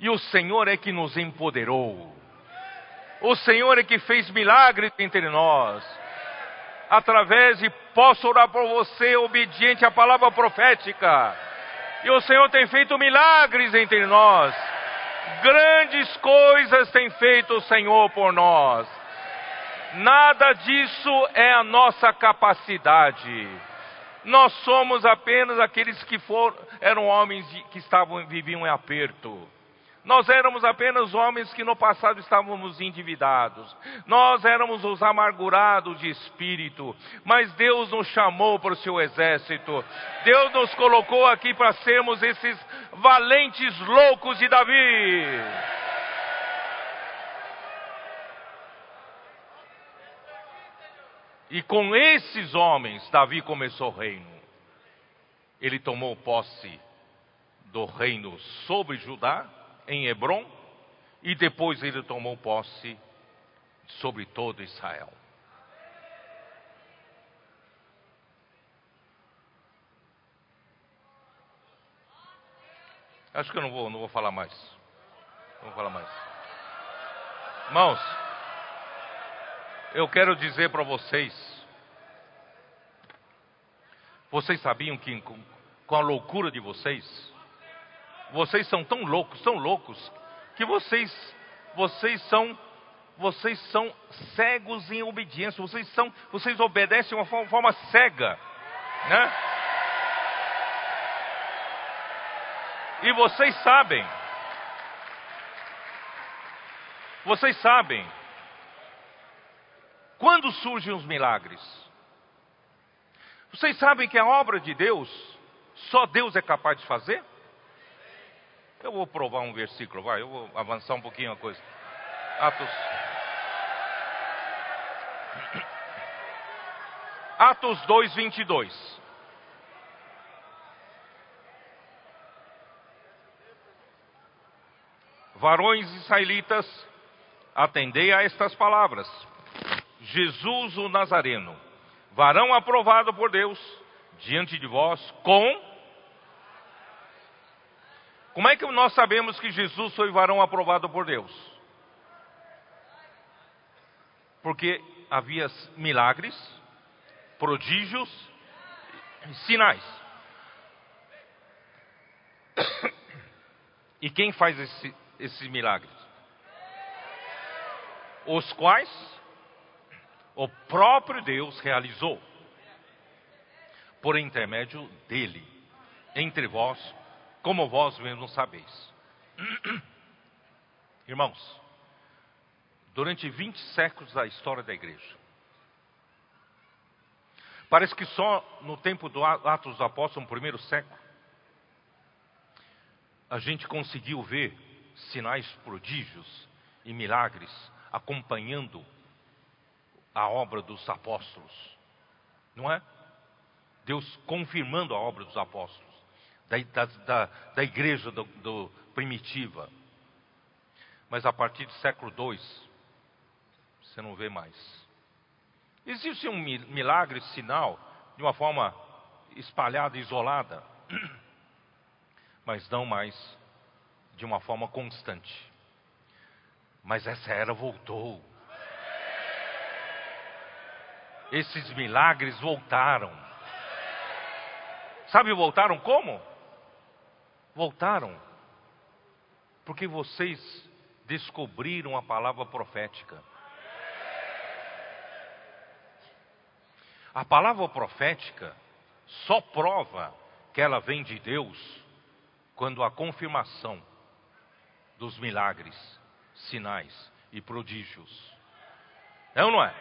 E o Senhor é que nos empoderou. O Senhor é que fez milagres entre nós através de posso orar por você obediente à palavra profética. E o Senhor tem feito milagres entre nós. Grandes coisas tem feito o Senhor por nós. Nada disso é a nossa capacidade. Nós somos apenas aqueles que foram, eram homens que estavam viviam em aperto. Nós éramos apenas homens que no passado estávamos endividados. Nós éramos os amargurados de espírito. Mas Deus nos chamou para o seu exército. Deus nos colocou aqui para sermos esses valentes loucos de Davi. E com esses homens, Davi começou o reino. Ele tomou posse do reino sobre Judá em Hebron e depois ele tomou posse sobre todo Israel. Acho que eu não vou, não vou falar mais. Não vou falar mais. Irmãos, eu quero dizer para vocês, vocês sabiam que com a loucura de vocês, vocês são tão loucos, tão loucos, que vocês, vocês são, vocês são cegos em obediência. Vocês são, vocês obedecem de uma forma, forma cega, né? E vocês sabem, vocês sabem, quando surgem os milagres? Vocês sabem que a obra de Deus, só Deus é capaz de fazer? Eu vou provar um versículo, vai, eu vou avançar um pouquinho a coisa. Atos. Atos 2, 22. Varões israelitas, atendei a estas palavras. Jesus o Nazareno, varão aprovado por Deus, diante de vós, com como é que nós sabemos que Jesus foi varão aprovado por Deus? Porque havia milagres, prodígios, sinais. E quem faz esse, esses milagres? Os quais o próprio Deus realizou por intermédio dele, entre vós como vós mesmos sabeis. Irmãos, durante 20 séculos da história da igreja, parece que só no tempo do Atos dos Apóstolos, no primeiro século, a gente conseguiu ver sinais prodígios e milagres acompanhando a obra dos apóstolos, não é? Deus confirmando a obra dos apóstolos, da, da, da igreja do, do primitiva. Mas a partir do século II, você não vê mais. Existe um milagre, sinal, de uma forma espalhada, isolada, mas não mais de uma forma constante. Mas essa era voltou. Esses milagres voltaram. Sabe, voltaram como? Voltaram porque vocês descobriram a palavra profética. A palavra profética só prova que ela vem de Deus quando a confirmação dos milagres, sinais e prodígios. É ou não é?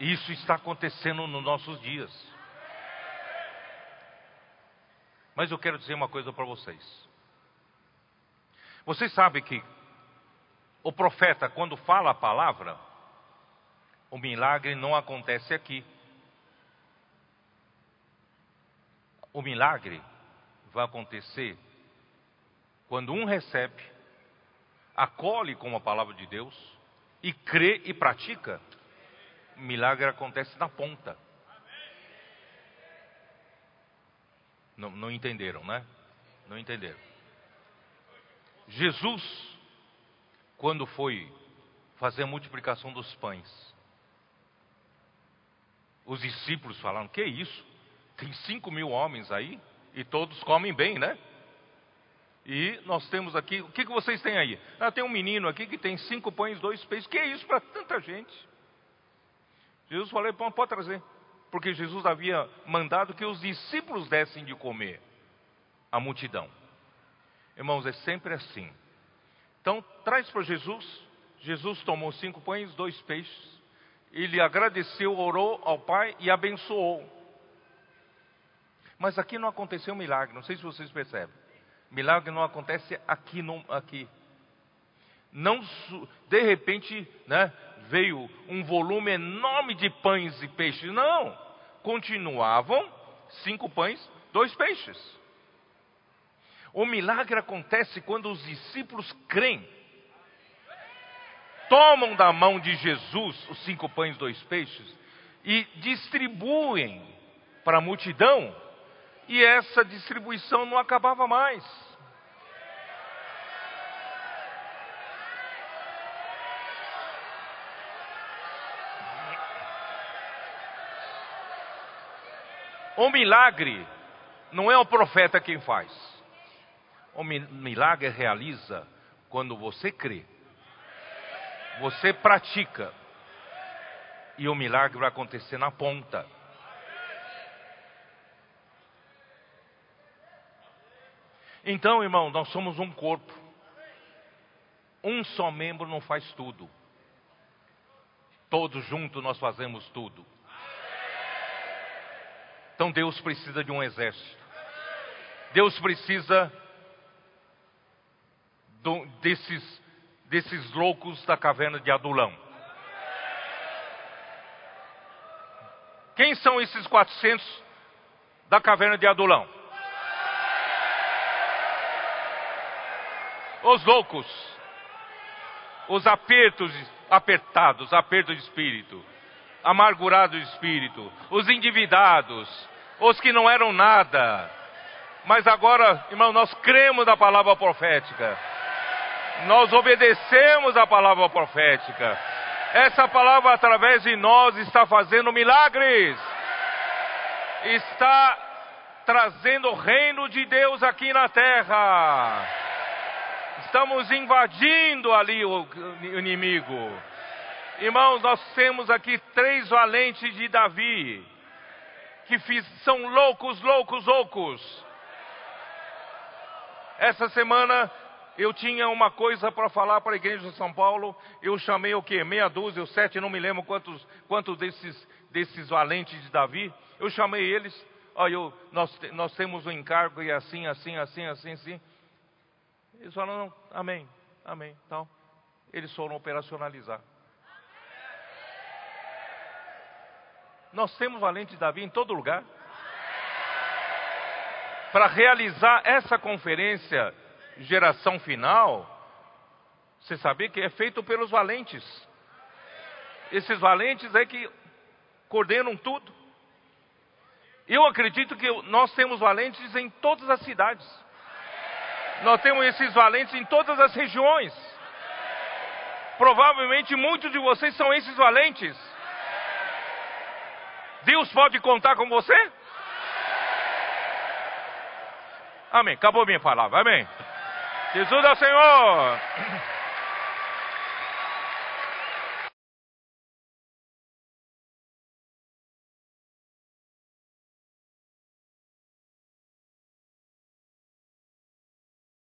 Isso está acontecendo nos nossos dias. Mas eu quero dizer uma coisa para vocês. Vocês sabem que o profeta, quando fala a palavra, o milagre não acontece aqui. O milagre vai acontecer quando um recebe, acolhe com a palavra de Deus e crê e pratica. O milagre acontece na ponta. Não, não entenderam, né? Não entenderam. Jesus, quando foi fazer a multiplicação dos pães, os discípulos falaram: Que isso? Tem cinco mil homens aí e todos comem bem, né? E nós temos aqui, o que, que vocês têm aí? Ah, tem um menino aqui que tem cinco pães, dois peixes. Que é isso para tanta gente? Jesus falou: pode trazer. Porque Jesus havia mandado que os discípulos dessem de comer a multidão. Irmãos, é sempre assim. Então, traz para Jesus. Jesus tomou cinco pães, dois peixes. Ele agradeceu, orou ao Pai e abençoou. Mas aqui não aconteceu um milagre, não sei se vocês percebem. Milagre não acontece aqui, não, aqui. Não, de repente, né, veio um volume enorme de pães e peixes. Não, continuavam cinco pães, dois peixes. O milagre acontece quando os discípulos creem. Tomam da mão de Jesus os cinco pães dois peixes e distribuem para a multidão, e essa distribuição não acabava mais. O milagre não é o profeta quem faz. O milagre realiza quando você crê, você pratica, e o milagre vai acontecer na ponta. Então, irmão, nós somos um corpo. Um só membro não faz tudo. Todos juntos nós fazemos tudo. Então Deus precisa de um exército. Deus precisa do, desses, desses loucos da caverna de Adulão. Quem são esses 400 da caverna de Adulão? Os loucos, os apertos, apertados, aperto de espírito, amargurados de espírito, os endividados, os que não eram nada. Mas agora, irmão, nós cremos na palavra profética. Nós obedecemos a palavra profética. Essa palavra, através de nós, está fazendo milagres. Está trazendo o reino de Deus aqui na terra. Estamos invadindo ali o inimigo. Irmãos, nós temos aqui três valentes de Davi, que são loucos, loucos, loucos. Essa semana eu tinha uma coisa para falar para a igreja de São Paulo. Eu chamei o quê? Meia dúzia, ou sete, não me lembro quantos, quantos desses, desses valentes de Davi. Eu chamei eles. Olha, eu, nós, nós temos um encargo e assim, assim, assim, assim, assim. Eles falaram, amém, amém. Então, eles foram operacionalizar. Nós temos valente Davi em todo lugar. Para realizar essa conferência geração final, você sabia que é feito pelos valentes. Esses valentes é que coordenam tudo. Eu acredito que nós temos valentes em todas as cidades. Nós temos esses valentes em todas as regiões. Provavelmente muitos de vocês são esses valentes. Deus pode contar com você? Amém. Acabou minha palavra. Amém. Jesus é o Senhor.